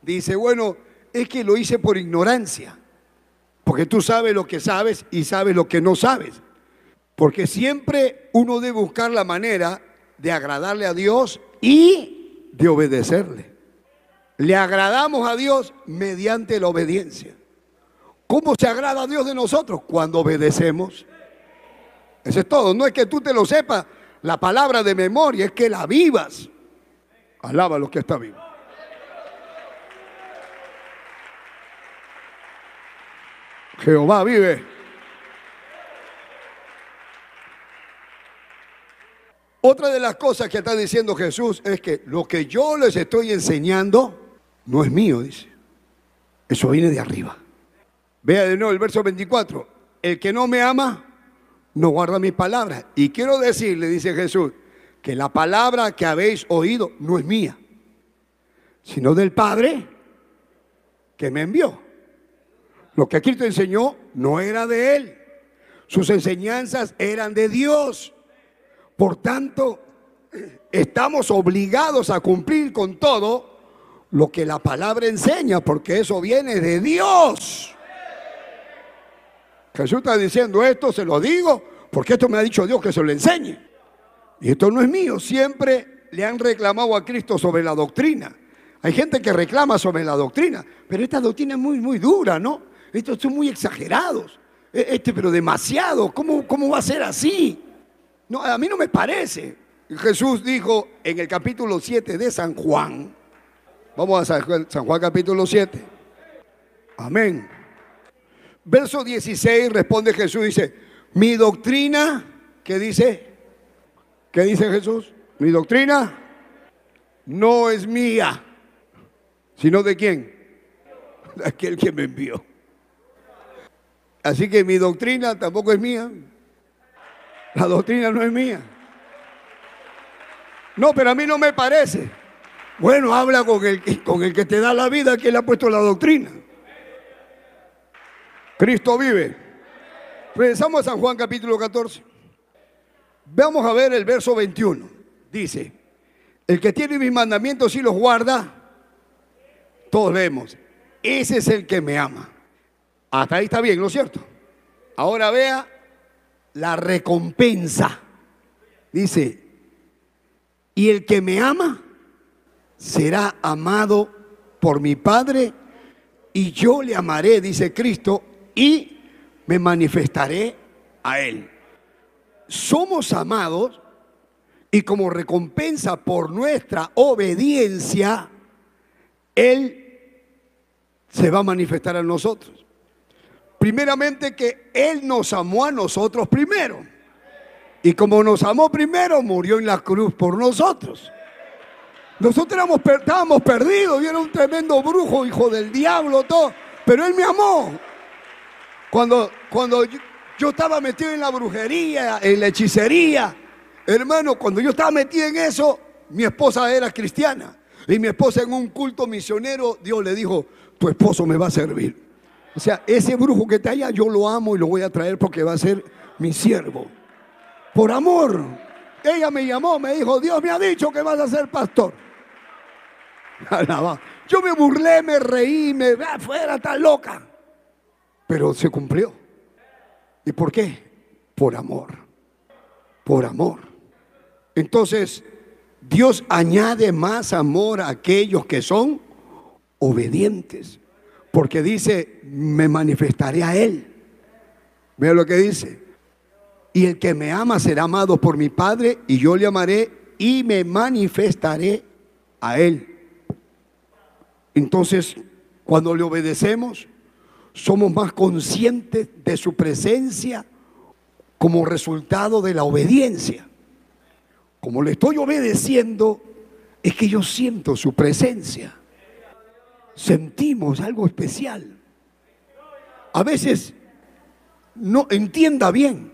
dice, bueno, es que lo hice por ignorancia, porque tú sabes lo que sabes y sabes lo que no sabes. Porque siempre uno debe buscar la manera de agradarle a Dios y de obedecerle. Le agradamos a Dios mediante la obediencia. ¿Cómo se agrada a Dios de nosotros? Cuando obedecemos. Eso es todo. No es que tú te lo sepas la palabra de memoria, es que la vivas. Alaba a los que está vivo. Jehová vive. Otra de las cosas que está diciendo Jesús es que lo que yo les estoy enseñando no es mío, dice. Eso viene de arriba. Vea de nuevo el verso 24. El que no me ama, no guarda mis palabras. Y quiero decirle, dice Jesús, que la palabra que habéis oído no es mía, sino del Padre que me envió. Lo que Cristo enseñó no era de Él. Sus enseñanzas eran de Dios. Por tanto, estamos obligados a cumplir con todo lo que la palabra enseña, porque eso viene de Dios. Jesús está diciendo esto, se lo digo, porque esto me ha dicho Dios que se lo enseñe. Y esto no es mío, siempre le han reclamado a Cristo sobre la doctrina. Hay gente que reclama sobre la doctrina, pero esta doctrina es muy, muy dura, ¿no? Estos son muy exagerados. E, este, pero demasiado. ¿Cómo, ¿Cómo va a ser así? No, a mí no me parece. Jesús dijo en el capítulo 7 de San Juan, Vamos a San Juan, capítulo 7. Amén. Verso 16 responde Jesús, dice, mi doctrina, ¿qué dice? ¿Qué dice Jesús? Mi doctrina no es mía, sino de quién? De aquel que me envió. Así que mi doctrina tampoco es mía. La doctrina no es mía. No, pero a mí no me parece. Bueno, habla con el, con el que te da la vida, que le ha puesto la doctrina. Cristo vive. Regresamos a San Juan capítulo 14. Vamos a ver el verso 21. Dice, el que tiene mis mandamientos y los guarda, todos leemos, ese es el que me ama. Hasta ahí está bien, ¿no es cierto? Ahora vea la recompensa. Dice, y el que me ama será amado por mi Padre y yo le amaré, dice Cristo, y me manifestaré a Él. Somos amados y como recompensa por nuestra obediencia, Él se va a manifestar a nosotros. Primeramente que Él nos amó a nosotros primero. Y como nos amó primero, murió en la cruz por nosotros. Nosotros éramos, estábamos perdidos, y era un tremendo brujo, hijo del diablo, todo. Pero Él me amó. Cuando, cuando yo, estaba metido en la brujería, en la hechicería, hermano, cuando yo estaba metido en eso, mi esposa era cristiana. Y mi esposa en un culto misionero, Dios le dijo, tu esposo me va a servir. O sea, ese brujo que te haya, yo lo amo y lo voy a traer porque va a ser mi siervo. Por amor. Ella me llamó, me dijo, Dios me ha dicho que vas a ser pastor. Yo me burlé, me reí, me afuera, está loca. Pero se cumplió. ¿Y por qué? Por amor. Por amor. Entonces, Dios añade más amor a aquellos que son obedientes. Porque dice, me manifestaré a Él. Vea lo que dice. Y el que me ama será amado por mi Padre y yo le amaré y me manifestaré a Él. Entonces, cuando le obedecemos, somos más conscientes de su presencia como resultado de la obediencia. Como le estoy obedeciendo, es que yo siento su presencia. Sentimos algo especial. A veces no entienda bien.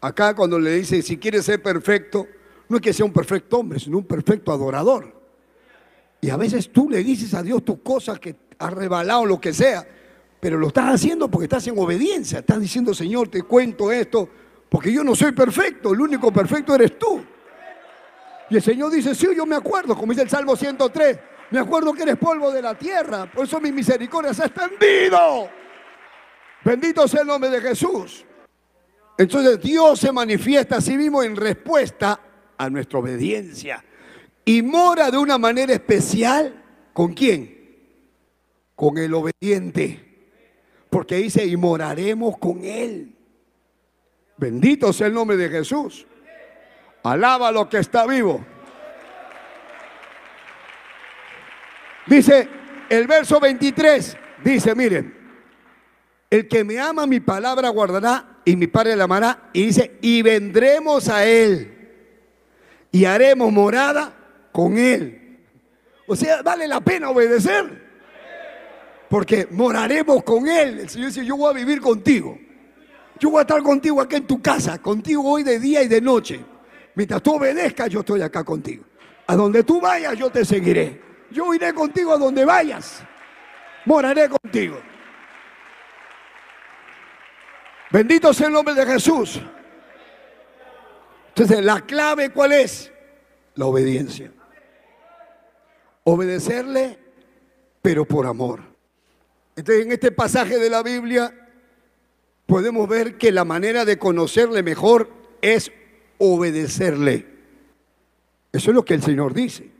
Acá cuando le dice, si quiere ser perfecto, no es que sea un perfecto hombre, sino un perfecto adorador. Y a veces tú le dices a Dios tus cosas que has rebalado, lo que sea, pero lo estás haciendo porque estás en obediencia. Estás diciendo, Señor, te cuento esto, porque yo no soy perfecto, el único perfecto eres tú. Y el Señor dice, sí, yo me acuerdo, como dice el Salmo 103, me acuerdo que eres polvo de la tierra, por eso mi misericordia se ha extendido. Bendito sea el nombre de Jesús. Entonces Dios se manifiesta a sí mismo en respuesta a nuestra obediencia. Y mora de una manera especial. ¿Con quién? Con el obediente. Porque dice, y moraremos con él. Bendito sea el nombre de Jesús. Alaba lo que está vivo. Dice el verso 23, dice, miren, el que me ama mi palabra guardará y mi Padre la amará. Y dice, y vendremos a él y haremos morada con Él. O sea, vale la pena obedecer. Porque moraremos con Él. El Señor dice, yo voy a vivir contigo. Yo voy a estar contigo aquí en tu casa, contigo hoy de día y de noche. Mientras tú obedezcas, yo estoy acá contigo. A donde tú vayas, yo te seguiré. Yo iré contigo a donde vayas. Moraré contigo. Bendito sea el nombre de Jesús. Entonces, la clave cuál es? La obediencia obedecerle, pero por amor. Entonces, en este pasaje de la Biblia podemos ver que la manera de conocerle mejor es obedecerle. Eso es lo que el Señor dice.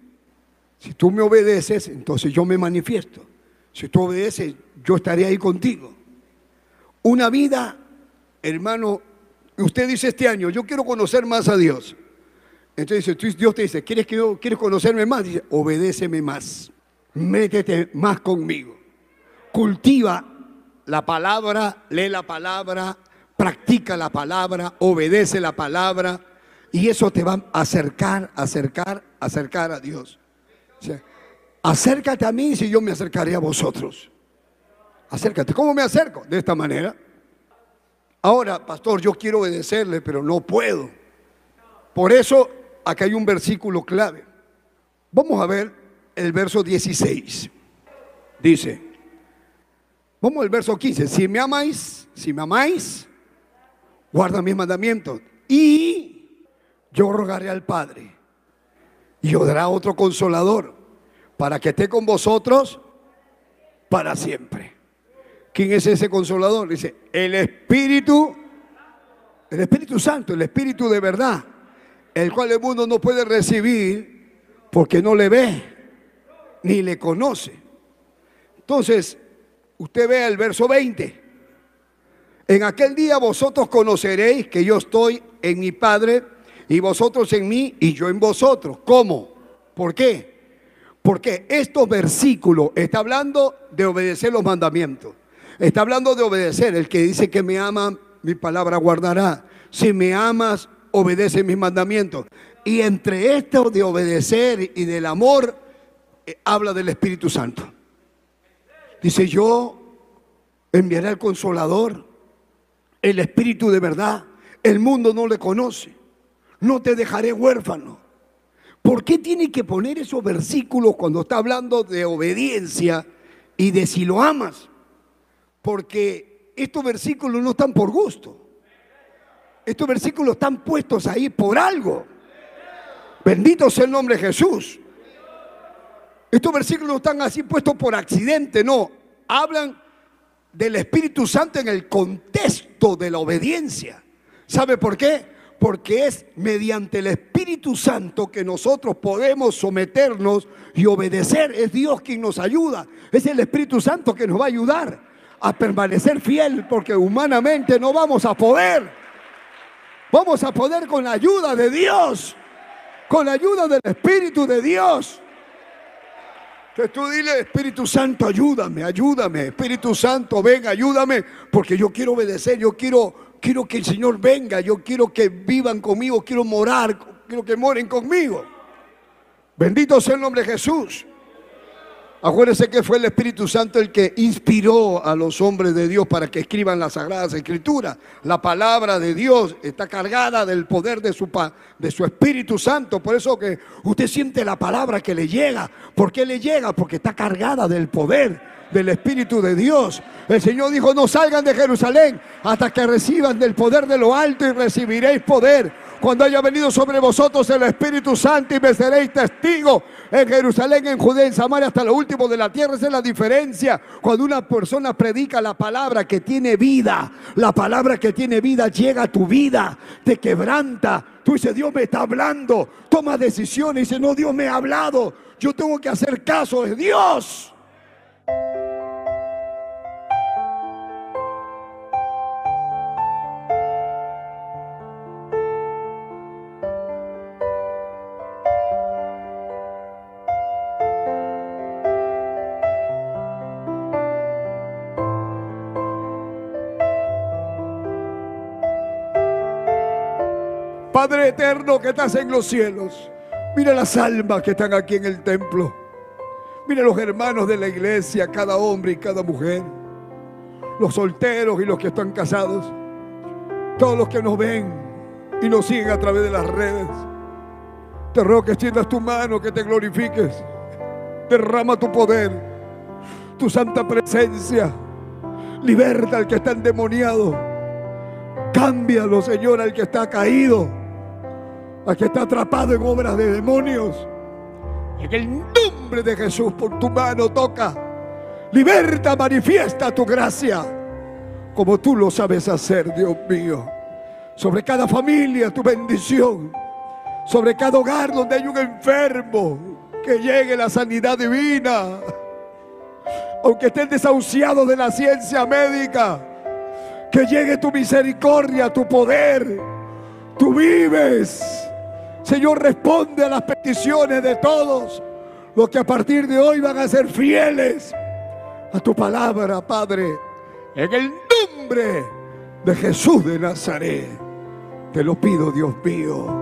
Si tú me obedeces, entonces yo me manifiesto. Si tú obedeces, yo estaré ahí contigo. Una vida, hermano, usted dice este año, yo quiero conocer más a Dios. Entonces Dios te dice, ¿quieres, que yo, ¿quieres conocerme más? Dice, obedéceme más, métete más conmigo. Cultiva la palabra, lee la palabra, practica la palabra, obedece la palabra y eso te va a acercar, acercar, acercar a Dios. acércate a mí si yo me acercaré a vosotros. Acércate. ¿Cómo me acerco? De esta manera. Ahora, pastor, yo quiero obedecerle, pero no puedo. Por eso acá hay un versículo clave. Vamos a ver el verso 16. Dice, vamos al verso 15, si me amáis, si me amáis, guarda mis mandamientos. Y yo rogaré al Padre y os dará otro consolador para que esté con vosotros para siempre. ¿Quién es ese consolador? Dice, el Espíritu, el Espíritu Santo, el Espíritu de verdad, el cual el mundo no puede recibir porque no le ve ni le conoce. Entonces, usted ve el verso 20. En aquel día vosotros conoceréis que yo estoy en mi Padre y vosotros en mí y yo en vosotros. ¿Cómo? ¿Por qué? Porque estos versículos está hablando de obedecer los mandamientos. Está hablando de obedecer. El que dice que me ama, mi palabra guardará. Si me amas, obedece mis mandamientos. Y entre esto de obedecer y del amor, eh, habla del Espíritu Santo. Dice, yo enviaré al consolador, el Espíritu de verdad. El mundo no le conoce. No te dejaré huérfano. ¿Por qué tiene que poner esos versículos cuando está hablando de obediencia y de si lo amas? Porque estos versículos no están por gusto. Estos versículos están puestos ahí por algo. Bendito sea el nombre de Jesús. Estos versículos no están así puestos por accidente, no. Hablan del Espíritu Santo en el contexto de la obediencia. ¿Sabe por qué? Porque es mediante el Espíritu Santo que nosotros podemos someternos y obedecer. Es Dios quien nos ayuda. Es el Espíritu Santo que nos va a ayudar a permanecer fiel porque humanamente no vamos a poder. Vamos a poder con la ayuda de Dios, con la ayuda del Espíritu de Dios. Que tú dile, Espíritu Santo, ayúdame, ayúdame. Espíritu Santo, ven, ayúdame, porque yo quiero obedecer, yo quiero, quiero que el Señor venga, yo quiero que vivan conmigo, quiero morar, quiero que moren conmigo. Bendito sea el nombre de Jesús. Acuérdense que fue el Espíritu Santo el que inspiró a los hombres de Dios para que escriban las Sagradas Escrituras. La palabra de Dios está cargada del poder de su, de su Espíritu Santo. Por eso que usted siente la palabra que le llega. ¿Por qué le llega? Porque está cargada del poder del Espíritu de Dios. El Señor dijo, no salgan de Jerusalén hasta que reciban del poder de lo alto y recibiréis poder cuando haya venido sobre vosotros el Espíritu Santo y me seréis testigo en Jerusalén, en Judea, en Samaria, hasta lo último de la tierra. Esa es la diferencia. Cuando una persona predica la palabra que tiene vida, la palabra que tiene vida llega a tu vida, te quebranta. Tú dices, Dios me está hablando. Toma decisiones dice, no, Dios me ha hablado. Yo tengo que hacer caso de Dios. Padre eterno que estás en los cielos, mira las almas que están aquí en el templo. Mira los hermanos de la iglesia, cada hombre y cada mujer. Los solteros y los que están casados. Todos los que nos ven y nos siguen a través de las redes. Te ruego que extiendas tu mano, que te glorifiques. Derrama tu poder, tu santa presencia. Liberta al que está endemoniado. Cámbialo, Señor, al que está caído a que está atrapado en obras de demonios. En el nombre de Jesús, por tu mano toca. Liberta, manifiesta tu gracia, como tú lo sabes hacer, Dios mío. Sobre cada familia, tu bendición. Sobre cada hogar donde hay un enfermo, que llegue la sanidad divina. Aunque estén desahuciados de la ciencia médica, que llegue tu misericordia, tu poder. Tú vives Señor, responde a las peticiones de todos los que a partir de hoy van a ser fieles a tu palabra, Padre. En el nombre de Jesús de Nazaret, te lo pido, Dios mío.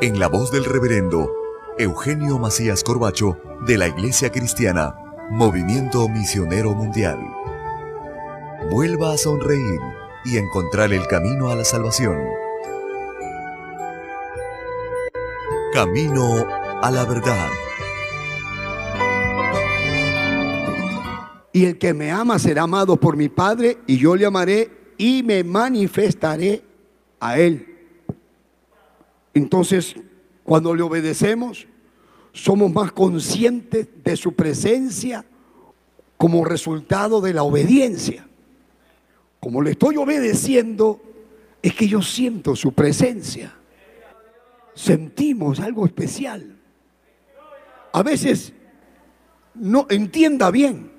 en la voz del reverendo Eugenio Macías Corbacho de la Iglesia Cristiana, Movimiento Misionero Mundial. Vuelva a sonreír y encontrar el camino a la salvación. Camino a la verdad. Y el que me ama será amado por mi Padre, y yo le amaré y me manifestaré a él. Entonces, cuando le obedecemos, somos más conscientes de su presencia como resultado de la obediencia. Como le estoy obedeciendo, es que yo siento su presencia. Sentimos algo especial. A veces no entienda bien.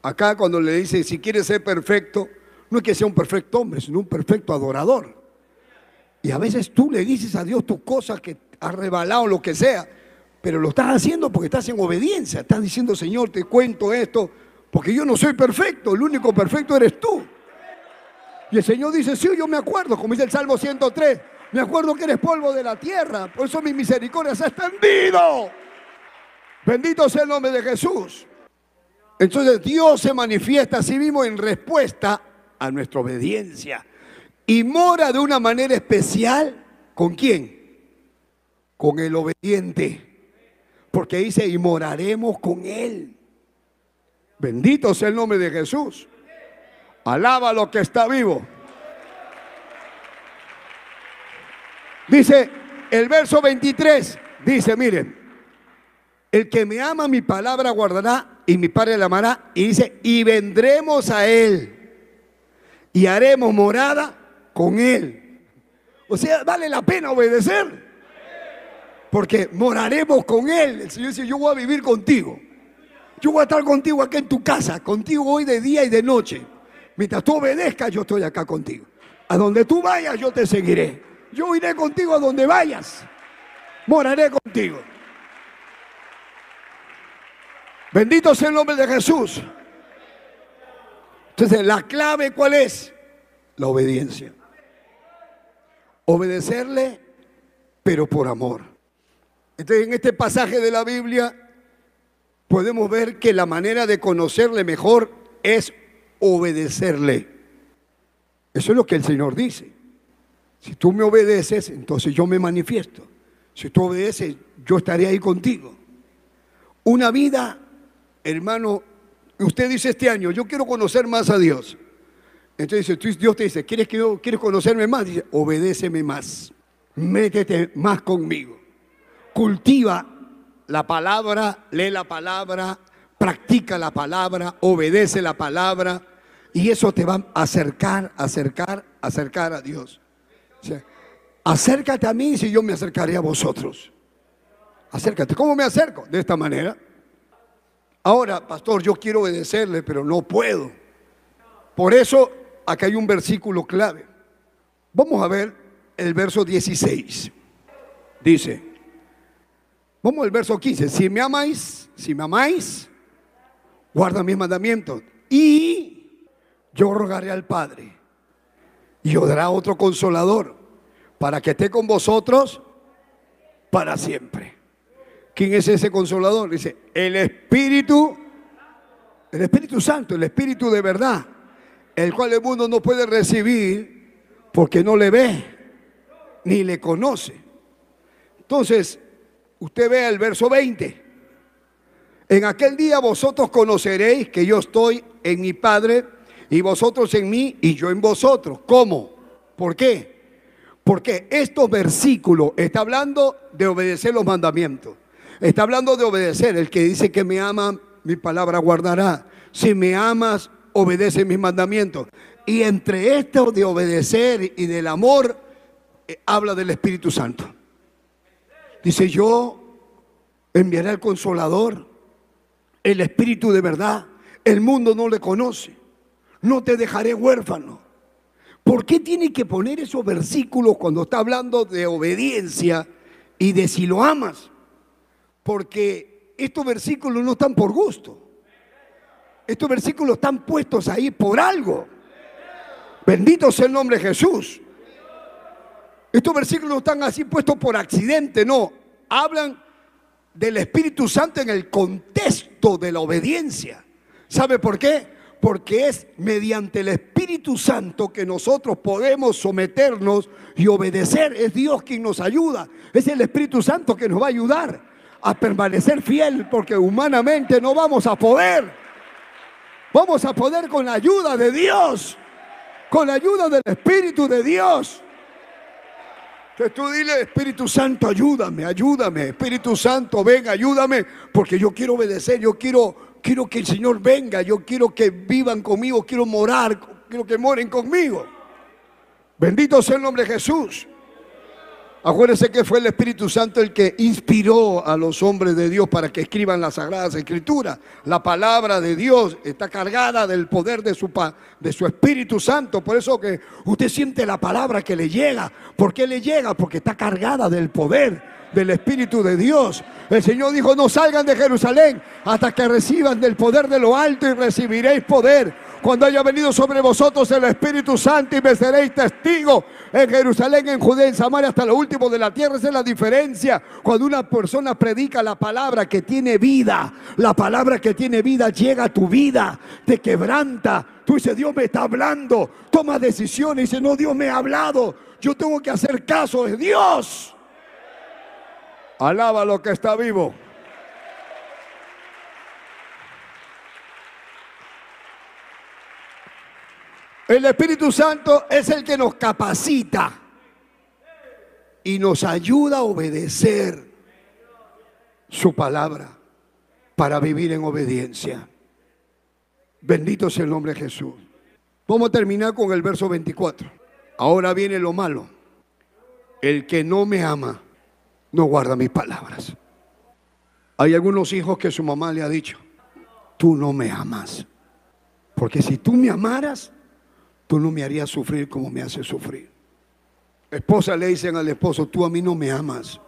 Acá cuando le dice, si quiere ser perfecto, no es que sea un perfecto hombre, sino un perfecto adorador. Y a veces tú le dices a Dios tus cosas que has rebalado, lo que sea, pero lo estás haciendo porque estás en obediencia. Estás diciendo, Señor, te cuento esto, porque yo no soy perfecto, el único perfecto eres tú. Y el Señor dice, sí, yo me acuerdo, como dice el Salmo 103, me acuerdo que eres polvo de la tierra, por eso mi misericordia se ha extendido. Bendito sea el nombre de Jesús. Entonces Dios se manifiesta a sí mismo en respuesta a nuestra obediencia. Y mora de una manera especial con quién? Con el obediente. Porque dice, y moraremos con él. Bendito sea el nombre de Jesús. Alaba lo que está vivo. Dice el verso 23, dice, miren, el que me ama mi palabra guardará y mi Padre la amará. Y dice, y vendremos a él y haremos morada con Él. O sea, vale la pena obedecer. Porque moraremos con Él. El Señor dice, yo voy a vivir contigo. Yo voy a estar contigo aquí en tu casa, contigo hoy de día y de noche. Mientras tú obedezcas, yo estoy acá contigo. A donde tú vayas, yo te seguiré. Yo iré contigo a donde vayas. Moraré contigo. Bendito sea el nombre de Jesús. Entonces, la clave cuál es? La obediencia. Obedecerle, pero por amor. Entonces, en este pasaje de la Biblia podemos ver que la manera de conocerle mejor es obedecerle. Eso es lo que el Señor dice. Si tú me obedeces, entonces yo me manifiesto. Si tú obedeces, yo estaré ahí contigo. Una vida, hermano, usted dice este año, yo quiero conocer más a Dios. Entonces Dios te dice, ¿quieres, que yo, ¿quieres conocerme más? Dice, obedéceme más, métete más conmigo. Cultiva la palabra, lee la palabra, practica la palabra, obedece la palabra y eso te va a acercar, acercar, acercar a Dios. acércate a mí si yo me acercaré a vosotros. Acércate. ¿Cómo me acerco? De esta manera. Ahora, pastor, yo quiero obedecerle, pero no puedo. Por eso acá hay un versículo clave. Vamos a ver el verso 16. Dice, vamos al verso 15, si me amáis, si me amáis, guarda mis mandamientos y yo rogaré al Padre y os dará otro consolador para que esté con vosotros para siempre. ¿Quién es ese consolador? Dice, el Espíritu, el Espíritu Santo, el Espíritu de verdad, el cual el mundo no puede recibir porque no le ve ni le conoce. Entonces, usted vea el verso 20. En aquel día vosotros conoceréis que yo estoy en mi Padre y vosotros en mí y yo en vosotros. ¿Cómo? ¿Por qué? Porque estos versículos está hablando de obedecer los mandamientos. Está hablando de obedecer. El que dice que me ama, mi palabra guardará. Si me amas, obedece mis mandamientos. Y entre esto de obedecer y del amor, eh, habla del Espíritu Santo. Dice, yo enviaré al consolador, el Espíritu de verdad. El mundo no le conoce. No te dejaré huérfano. ¿Por qué tiene que poner esos versículos cuando está hablando de obediencia y de si lo amas? Porque estos versículos no están por gusto. Estos versículos están puestos ahí por algo. Bendito sea el nombre de Jesús. Estos versículos están así puestos por accidente, no. Hablan del Espíritu Santo en el contexto de la obediencia. ¿Sabe por qué? Porque es mediante el Espíritu Santo que nosotros podemos someternos y obedecer. Es Dios quien nos ayuda. Es el Espíritu Santo que nos va a ayudar a permanecer fiel porque humanamente no vamos a poder. Vamos a poder con la ayuda de Dios, con la ayuda del Espíritu de Dios. Entonces tú dile, Espíritu Santo, ayúdame, ayúdame. Espíritu Santo, ven, ayúdame, porque yo quiero obedecer, yo quiero, quiero que el Señor venga, yo quiero que vivan conmigo, quiero morar, quiero que moren conmigo. Bendito sea el nombre de Jesús. Acuérdense que fue el Espíritu Santo el que inspiró a los hombres de Dios para que escriban las Sagradas Escrituras. La palabra de Dios está cargada del poder de su, de su Espíritu Santo. Por eso que usted siente la palabra que le llega. ¿Por qué le llega? Porque está cargada del poder del Espíritu de Dios. El Señor dijo, no salgan de Jerusalén hasta que reciban del poder de lo alto y recibiréis poder cuando haya venido sobre vosotros el Espíritu Santo y me seréis testigo en Jerusalén, en Judea, en Samaria, hasta lo último de la tierra. Esa es la diferencia. Cuando una persona predica la palabra que tiene vida, la palabra que tiene vida llega a tu vida, te quebranta. Tú dices, Dios me está hablando. Toma decisiones y dice, no, Dios me ha hablado. Yo tengo que hacer caso de Dios. Alaba lo que está vivo. El Espíritu Santo es el que nos capacita y nos ayuda a obedecer su palabra para vivir en obediencia. Bendito sea el nombre de Jesús. Vamos a terminar con el verso 24. Ahora viene lo malo. El que no me ama no guarda mis palabras. Hay algunos hijos que su mamá le ha dicho, tú no me amas. Porque si tú me amaras, tú no me harías sufrir como me haces sufrir. Esposa le dicen al esposo, tú a mí no me amas.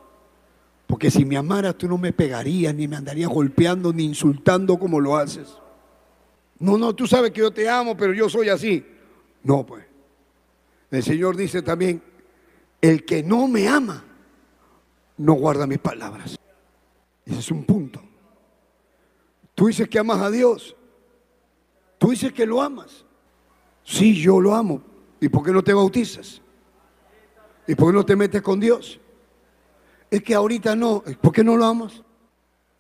Porque si me amaras, tú no me pegarías, ni me andarías golpeando, ni insultando como lo haces. No, no, tú sabes que yo te amo, pero yo soy así. No, pues. El Señor dice también, el que no me ama, no guarda mis palabras. Ese es un punto. Tú dices que amas a Dios. Tú dices que lo amas. Sí, yo lo amo. ¿Y por qué no te bautizas? ¿Y por qué no te metes con Dios? Es que ahorita no. ¿Por qué no lo amas?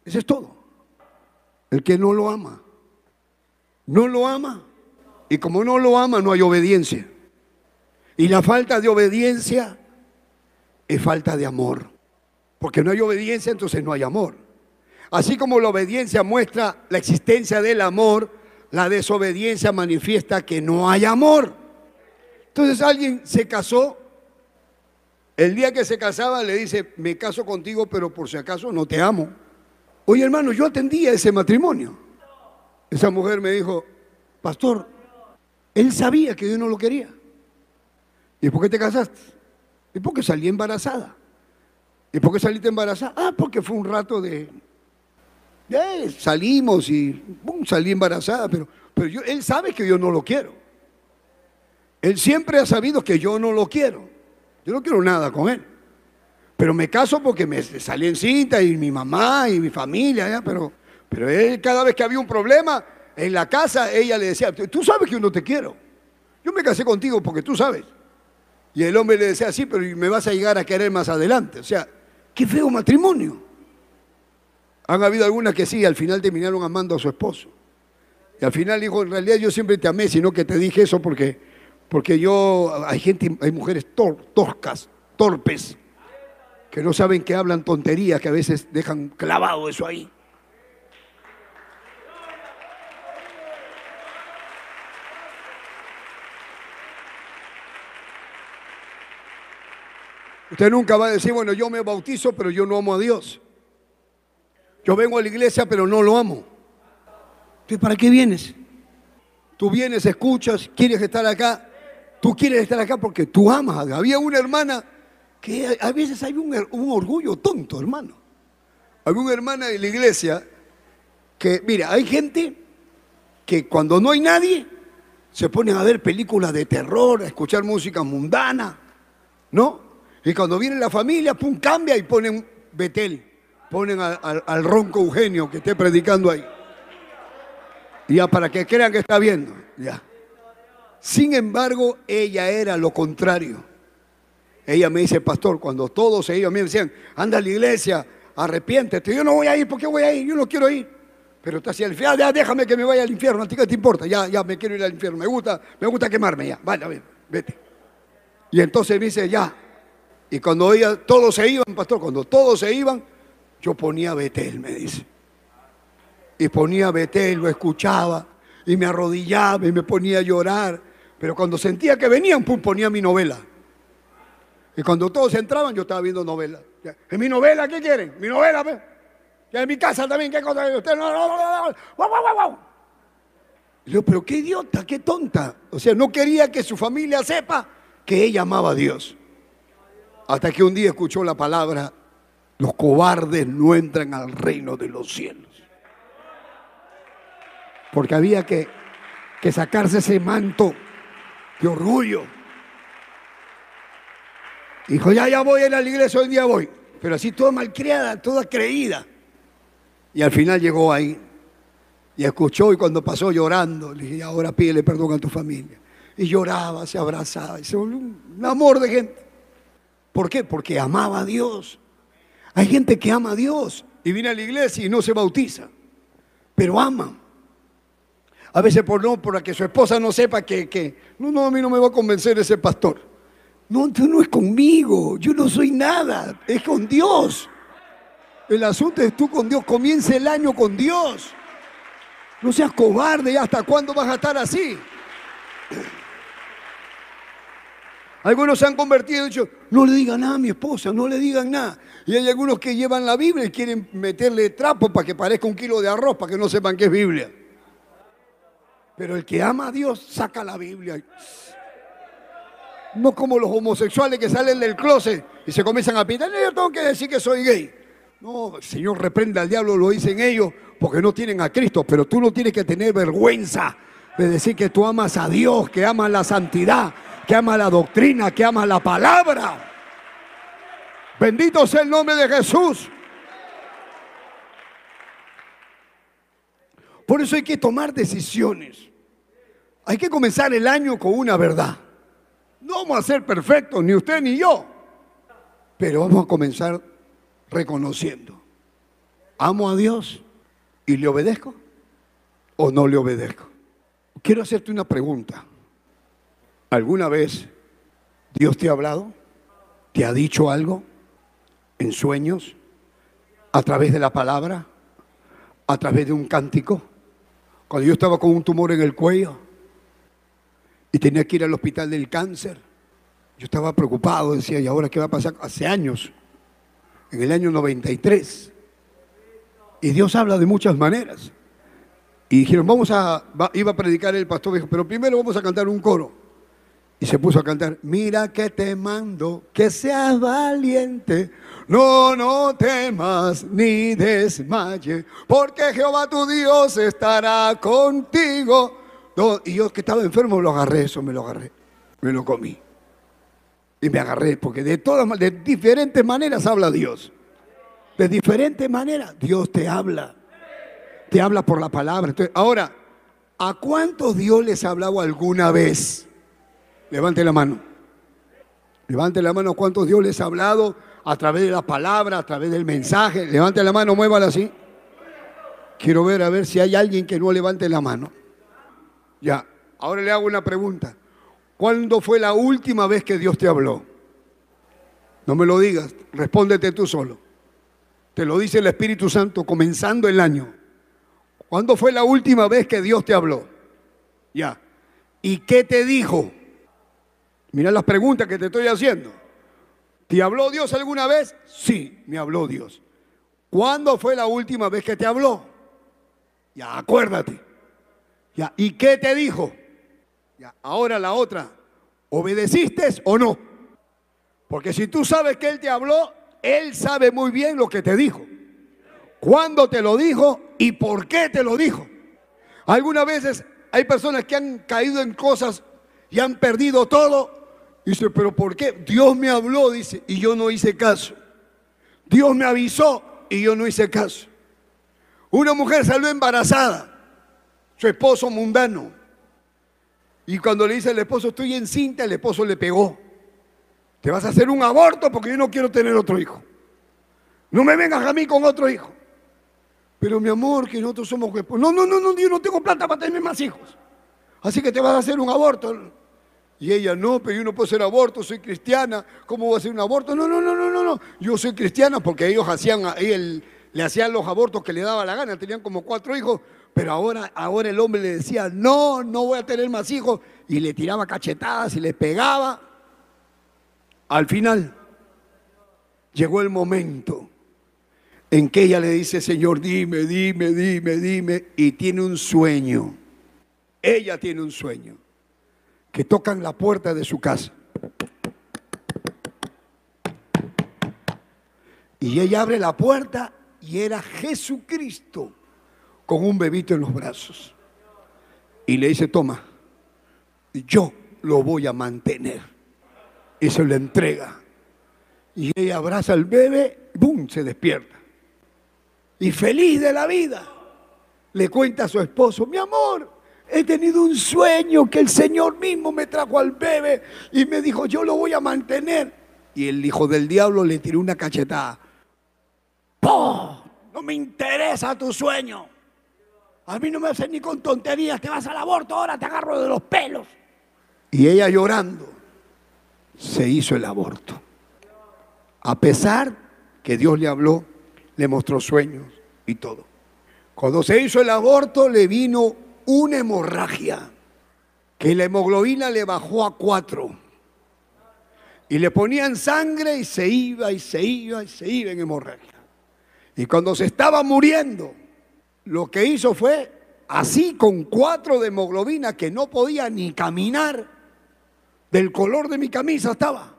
Eso es todo. El que no lo ama. No lo ama. Y como no lo ama, no hay obediencia. Y la falta de obediencia es falta de amor. Porque no hay obediencia, entonces no hay amor. Así como la obediencia muestra la existencia del amor, la desobediencia manifiesta que no hay amor. Entonces alguien se casó, el día que se casaba le dice, me caso contigo, pero por si acaso no te amo. Oye hermano, yo atendía ese matrimonio. Esa mujer me dijo, pastor, él sabía que yo no lo quería. ¿Y por qué te casaste? ¿Y por qué salí embarazada? ¿Y por qué saliste embarazada? Ah, porque fue un rato de, salimos y salí embarazada, pero, pero yo, él sabe que yo no lo quiero. Él siempre ha sabido que yo no lo quiero. Yo no quiero nada con él. Pero me caso porque me salí en cinta y mi mamá y mi familia. Pero, pero él cada vez que había un problema en la casa, ella le decía, tú sabes que yo no te quiero. Yo me casé contigo porque tú sabes. Y el hombre le decía, sí, pero me vas a llegar a querer más adelante. O sea, qué feo matrimonio. Han habido algunas que sí, al final terminaron amando a su esposo. Y al final dijo, en realidad yo siempre te amé, sino que te dije eso porque, porque yo, hay gente, hay mujeres torcas, torpes, que no saben que hablan tonterías, que a veces dejan clavado eso ahí. Usted nunca va a decir, bueno, yo me bautizo, pero yo no amo a Dios. Yo vengo a la iglesia, pero no lo amo. Entonces, ¿para qué vienes? Tú vienes, escuchas, quieres estar acá. Tú quieres estar acá porque tú amas. Había una hermana que a veces hay un, un orgullo tonto, hermano. Había una hermana de la iglesia que, mira, hay gente que cuando no hay nadie se ponen a ver películas de terror, a escuchar música mundana, ¿no? Y cuando viene la familia, pum, cambia y ponen Betel, ponen al ronco Eugenio que esté predicando ahí. Ya para que crean que está viendo. Ya. Sin embargo, ella era lo contrario. Ella me dice, pastor, cuando todos ellos me decían, anda a la iglesia, arrepiéntete. Yo no voy a ir, ¿por qué voy a ir? Yo no quiero ir. Pero te hacía el infierno, ya déjame que me vaya al infierno, ¿a ti qué te importa? Ya, ya me quiero ir al infierno, me gusta, me gusta quemarme ya. Vale, vete. Y entonces me dice, ya, y cuando todos se iban, pastor, cuando todos se iban, yo ponía Betel, me dice. Y ponía Betel, lo escuchaba, y me arrodillaba y me ponía a llorar. Pero cuando sentía que venían, pum, ponía mi novela. Y cuando todos entraban, yo estaba viendo novela. ¿En mi novela qué quieren? ¿Mi novela? Pues? en mi casa también, ¿qué cosa? Usted no, no, no. Y yo, pero qué idiota, qué tonta. O sea, no quería que su familia sepa que ella amaba a Dios. Hasta que un día escuchó la palabra, los cobardes no entran al reino de los cielos. Porque había que, que sacarse ese manto de orgullo. Dijo, ya, ya voy a ir a la iglesia, hoy día voy. Pero así toda malcriada, toda creída. Y al final llegó ahí y escuchó y cuando pasó llorando, le dije, ahora pídele perdón a tu familia. Y lloraba, se abrazaba, y se volvió un amor de gente. ¿Por qué? Porque amaba a Dios. Hay gente que ama a Dios y viene a la iglesia y no se bautiza, pero ama. A veces por no, para que su esposa no sepa que, que, no, no, a mí no me va a convencer ese pastor. No, tú no es conmigo, yo no soy nada, es con Dios. El asunto es tú con Dios, comienza el año con Dios. No seas cobarde, ¿hasta cuándo vas a estar así? Algunos se han convertido y dicho, no le digan nada a mi esposa, no le digan nada. Y hay algunos que llevan la Biblia y quieren meterle trapo para que parezca un kilo de arroz, para que no sepan qué es Biblia. Pero el que ama a Dios saca la Biblia. No como los homosexuales que salen del closet y se comienzan a pintar. yo tengo que decir que soy gay. No, el Señor reprende al diablo, lo dicen ellos, porque no tienen a Cristo. Pero tú no tienes que tener vergüenza de decir que tú amas a Dios, que amas la santidad, que ama la doctrina, que ama la palabra. Bendito sea el nombre de Jesús. Por eso hay que tomar decisiones. Hay que comenzar el año con una verdad. No vamos a ser perfectos, ni usted ni yo. Pero vamos a comenzar reconociendo. ¿Amo a Dios y le obedezco o no le obedezco? Quiero hacerte una pregunta. ¿Alguna vez Dios te ha hablado? ¿Te ha dicho algo? ¿En sueños? ¿A través de la palabra? ¿A través de un cántico? Cuando yo estaba con un tumor en el cuello y tenía que ir al hospital del cáncer, yo estaba preocupado, decía, ¿y ahora qué va a pasar? Hace años, en el año 93. Y Dios habla de muchas maneras. Y dijeron, vamos a, iba a predicar el pastor, dijo, pero primero vamos a cantar un coro. Y se puso a cantar, mira que te mando, que seas valiente, no, no temas ni desmaye, porque Jehová tu Dios estará contigo. y yo que estaba enfermo lo agarré, eso me lo agarré, me lo comí. Y me agarré, porque de todas de diferentes maneras habla Dios. De diferentes maneras Dios te habla. Te habla por la palabra. ahora, ¿a cuántos Dios les ha hablado alguna vez? Levante la mano. Levante la mano, ¿cuántos Dios les ha hablado a través de la palabra, a través del mensaje? Levante la mano, muévala así. Quiero ver a ver si hay alguien que no levante la mano. Ya, ahora le hago una pregunta. ¿Cuándo fue la última vez que Dios te habló? No me lo digas, respóndete tú solo. Te lo dice el Espíritu Santo comenzando el año. ¿Cuándo fue la última vez que Dios te habló? Ya. ¿Y qué te dijo? Mira las preguntas que te estoy haciendo. ¿Te habló Dios alguna vez? Sí, me habló Dios. ¿Cuándo fue la última vez que te habló? Ya, acuérdate. Ya, ¿y qué te dijo? ahora la otra, ¿obedeciste o no? Porque si tú sabes que Él te habló, Él sabe muy bien lo que te dijo. ¿Cuándo te lo dijo y por qué te lo dijo? Algunas veces hay personas que han caído en cosas y han perdido todo. Dice, pero ¿por qué? Dios me habló, dice, y yo no hice caso. Dios me avisó y yo no hice caso. Una mujer salió embarazada, su esposo mundano. Y cuando le dice al esposo, estoy encinta, el esposo le pegó. Te vas a hacer un aborto porque yo no quiero tener otro hijo. No me vengas a mí con otro hijo. Pero mi amor, que nosotros somos... No, no, no, no, yo no tengo plata para tener más hijos. Así que te vas a hacer un aborto. Y ella, no, pero yo no puedo hacer aborto, soy cristiana, ¿cómo voy a hacer un aborto? No, no, no, no, no, no. Yo soy cristiana porque ellos hacían, le hacían los abortos que le daba la gana, tenían como cuatro hijos, pero ahora, ahora el hombre le decía, no, no voy a tener más hijos. Y le tiraba cachetadas y le pegaba. Al final llegó el momento en que ella le dice, Señor, dime, dime, dime, dime. Y tiene un sueño. Ella tiene un sueño. Que tocan la puerta de su casa. Y ella abre la puerta y era Jesucristo con un bebito en los brazos. Y le dice, toma, yo lo voy a mantener. Y se lo entrega. Y ella abraza al bebé, ¡bum!, se despierta. Y feliz de la vida, le cuenta a su esposo, mi amor, he tenido un sueño que el Señor mismo me trajo al bebé y me dijo, yo lo voy a mantener. Y el hijo del diablo le tiró una cachetada. ¡Poh! No me interesa tu sueño. A mí no me haces ni con tonterías, te vas al aborto, ahora te agarro de los pelos. Y ella llorando, se hizo el aborto. A pesar que Dios le habló, le mostró sueños y todo. Cuando se hizo el aborto le vino una hemorragia, que la hemoglobina le bajó a cuatro. Y le ponían sangre y se iba y se iba y se iba en hemorragia. Y cuando se estaba muriendo, lo que hizo fue, así con cuatro de hemoglobina que no podía ni caminar, del color de mi camisa estaba,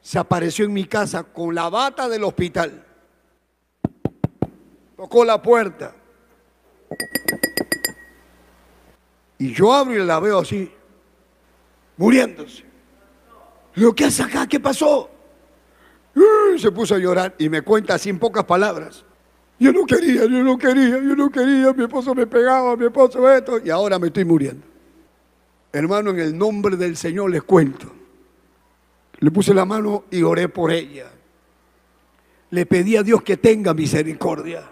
se apareció en mi casa con la bata del hospital. Tocó la puerta. Y yo abro y la veo así, muriéndose. Lo que hace acá? ¿Qué pasó? se puso a llorar y me cuenta así en pocas palabras. Yo no quería, yo no quería, yo no quería, mi esposo me pegaba, mi esposo esto, y ahora me estoy muriendo. Hermano, en el nombre del Señor les cuento. Le puse la mano y oré por ella. Le pedí a Dios que tenga misericordia.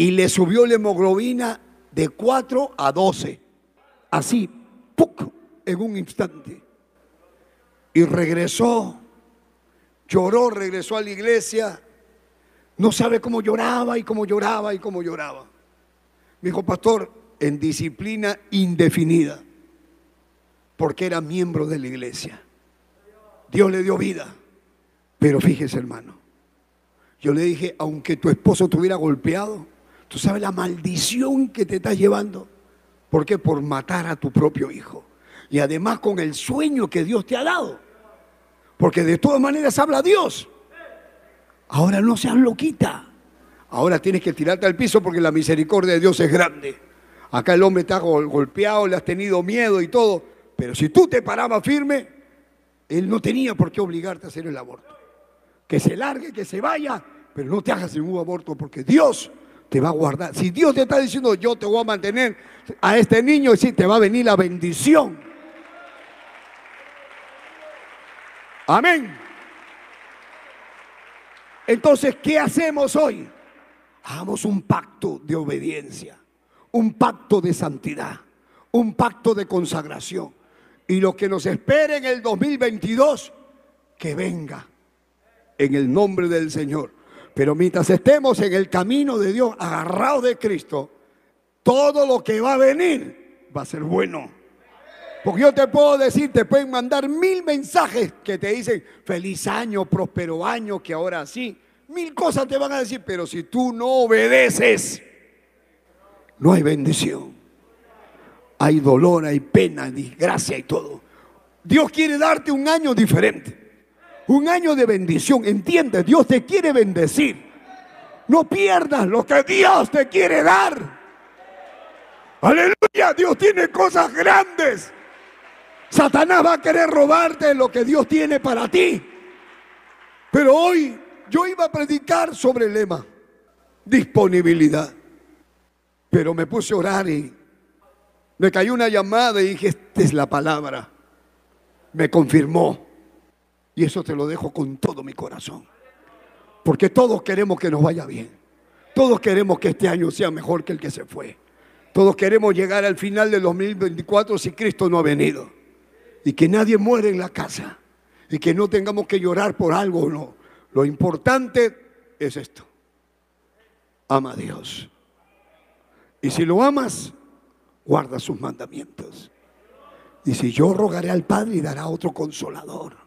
Y le subió la hemoglobina de 4 a 12. Así, ¡puc! en un instante. Y regresó, lloró, regresó a la iglesia no sabe cómo lloraba y cómo lloraba y cómo lloraba. Me dijo, pastor, en disciplina indefinida, porque era miembro de la iglesia. Dios le dio vida. Pero fíjese, hermano, yo le dije, aunque tu esposo te hubiera golpeado, tú sabes la maldición que te está llevando. ¿Por qué? Por matar a tu propio hijo. Y además con el sueño que Dios te ha dado. Porque de todas maneras habla Dios. Ahora no seas loquita. Ahora tienes que tirarte al piso porque la misericordia de Dios es grande. Acá el hombre está golpeado, le has tenido miedo y todo. Pero si tú te parabas firme, Él no tenía por qué obligarte a hacer el aborto. Que se largue, que se vaya, pero no te hagas ningún aborto porque Dios te va a guardar. Si Dios te está diciendo yo te voy a mantener a este niño, sí, te va a venir la bendición. Amén. Entonces, ¿qué hacemos hoy? Hagamos un pacto de obediencia, un pacto de santidad, un pacto de consagración. Y lo que nos espera en el 2022, que venga en el nombre del Señor. Pero mientras estemos en el camino de Dios, agarrados de Cristo, todo lo que va a venir va a ser bueno. Porque yo te puedo decir, te pueden mandar mil mensajes que te dicen feliz año, próspero año, que ahora sí. Mil cosas te van a decir, pero si tú no obedeces, no hay bendición. Hay dolor, hay pena, desgracia y todo. Dios quiere darte un año diferente. Un año de bendición. Entiende, Dios te quiere bendecir. No pierdas lo que Dios te quiere dar. Aleluya, Dios tiene cosas grandes. Satanás va a querer robarte lo que Dios tiene para ti. Pero hoy yo iba a predicar sobre el lema, disponibilidad. Pero me puse a orar y me cayó una llamada y dije, esta es la palabra. Me confirmó. Y eso te lo dejo con todo mi corazón. Porque todos queremos que nos vaya bien. Todos queremos que este año sea mejor que el que se fue. Todos queremos llegar al final del 2024 si Cristo no ha venido y que nadie muere en la casa y que no tengamos que llorar por algo o no. Lo importante es esto. Ama a Dios. Y si lo amas, guarda sus mandamientos. Y si yo rogaré al Padre y dará otro consolador.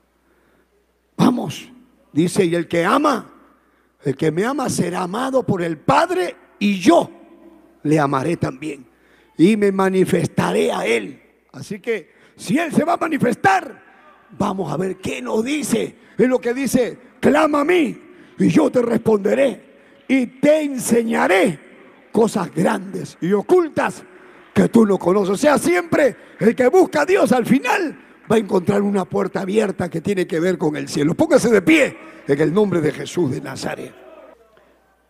Vamos, dice, y el que ama, el que me ama será amado por el Padre y yo le amaré también. Y me manifestaré a Él. Así que si Él se va a manifestar, vamos a ver qué nos dice. Es lo que dice, clama a mí y yo te responderé y te enseñaré cosas grandes y ocultas que tú no conoces. O sea, siempre el que busca a Dios al final va a encontrar una puerta abierta que tiene que ver con el cielo. Póngase de pie en el nombre de Jesús de Nazaret.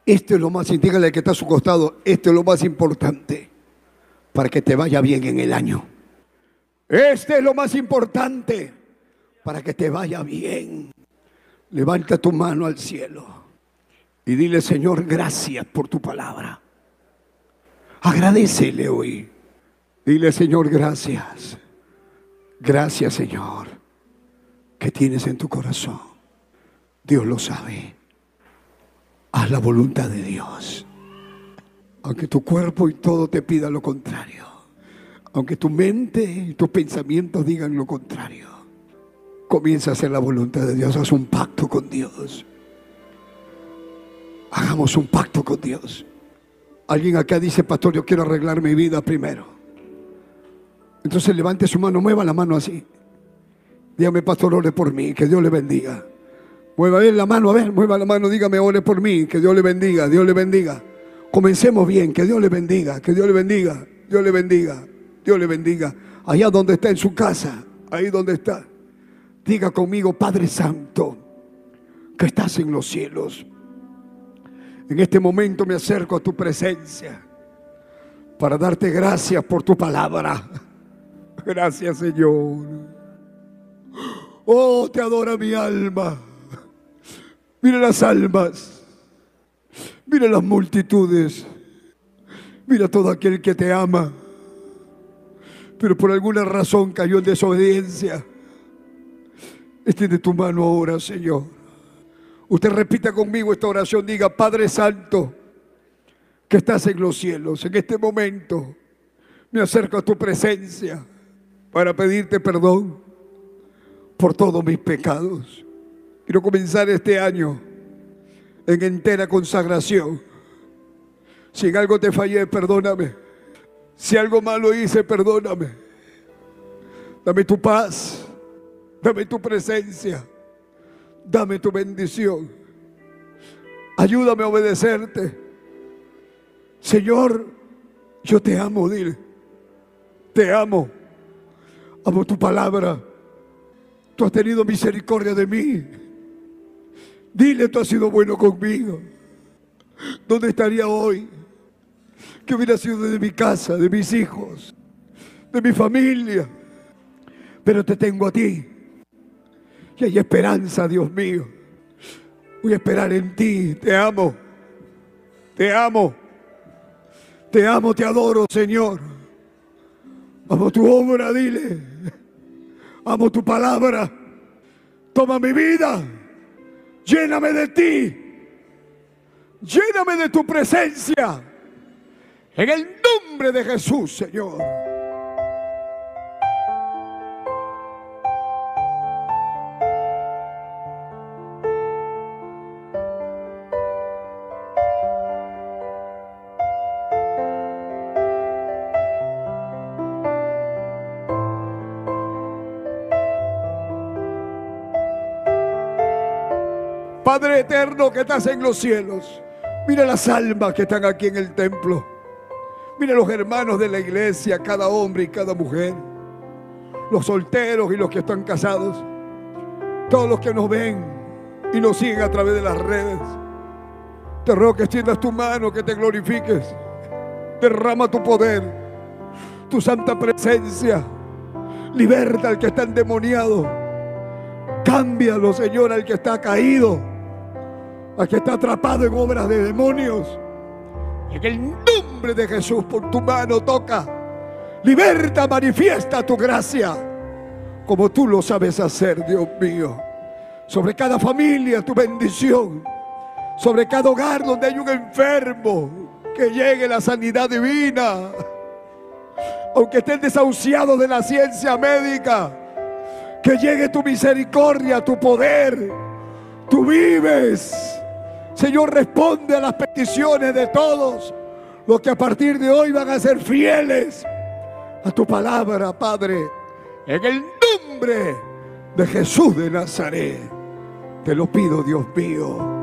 Esto es lo más, dígale que está a su costado, esto es lo más importante para que te vaya bien en el año. Este es lo más importante para que te vaya bien. Levanta tu mano al cielo y dile, Señor, gracias por tu palabra. Agradecele hoy. Dile, Señor, gracias. Gracias, Señor, que tienes en tu corazón. Dios lo sabe. Haz la voluntad de Dios. Aunque tu cuerpo y todo te pida lo contrario. Aunque tu mente y tus pensamientos digan lo contrario. Comienza a hacer la voluntad de Dios. Haz un pacto con Dios. Hagamos un pacto con Dios. Alguien acá dice, pastor, yo quiero arreglar mi vida primero. Entonces levante su mano, mueva la mano así. Dígame, pastor, ore por mí, que Dios le bendiga. Mueva bien la mano, a ver, mueva la mano, dígame, ore por mí, que Dios le bendiga, Dios le bendiga. Comencemos bien, que Dios le bendiga, que Dios le bendiga, Dios le bendiga, Dios le bendiga. Allá donde está en su casa, ahí donde está. Diga conmigo, Padre Santo, que estás en los cielos. En este momento me acerco a tu presencia para darte gracias por tu palabra. Gracias, Señor. Oh, te adora mi alma. Mira las almas. Mira las multitudes. Mira todo aquel que te ama. Pero por alguna razón cayó en desobediencia. Extiende tu mano ahora, Señor. Usted repita conmigo esta oración. Diga, Padre Santo, que estás en los cielos. En este momento me acerco a tu presencia para pedirte perdón por todos mis pecados. Quiero comenzar este año en entera consagración. Si en algo te fallé, perdóname. Si algo malo hice, perdóname. Dame tu paz. Dame tu presencia. Dame tu bendición. Ayúdame a obedecerte. Señor, yo te amo, dile. Te amo. Amo tu palabra. Tú has tenido misericordia de mí. Dile, tú has sido bueno conmigo. ¿Dónde estaría hoy? ¿Qué hubiera sido de mi casa, de mis hijos, de mi familia? Pero te tengo a ti. Y hay esperanza, Dios mío. Voy a esperar en ti. Te amo. Te amo. Te amo, te adoro, Señor. Amo tu obra, dile. Amo tu palabra. Toma mi vida. Lléname de ti. Lléname de tu presencia. En el nombre de Jesús, Señor. Padre eterno que estás en los cielos, mira las almas que están aquí en el templo. Mira los hermanos de la iglesia, cada hombre y cada mujer. Los solteros y los que están casados. Todos los que nos ven y nos siguen a través de las redes. Te ruego que extiendas tu mano, que te glorifiques. Derrama tu poder, tu santa presencia. Liberta al que está endemoniado. Cámbialo, Señor, al que está caído al que está atrapado en obras de demonios. En el nombre de Jesús, por tu mano toca. Liberta, manifiesta tu gracia, como tú lo sabes hacer, Dios mío. Sobre cada familia, tu bendición. Sobre cada hogar donde hay un enfermo, que llegue la sanidad divina. Aunque estén desahuciados de la ciencia médica, que llegue tu misericordia, tu poder. Tú vives Señor, responde a las peticiones de todos los que a partir de hoy van a ser fieles a tu palabra, Padre. En el nombre de Jesús de Nazaret, te lo pido, Dios mío.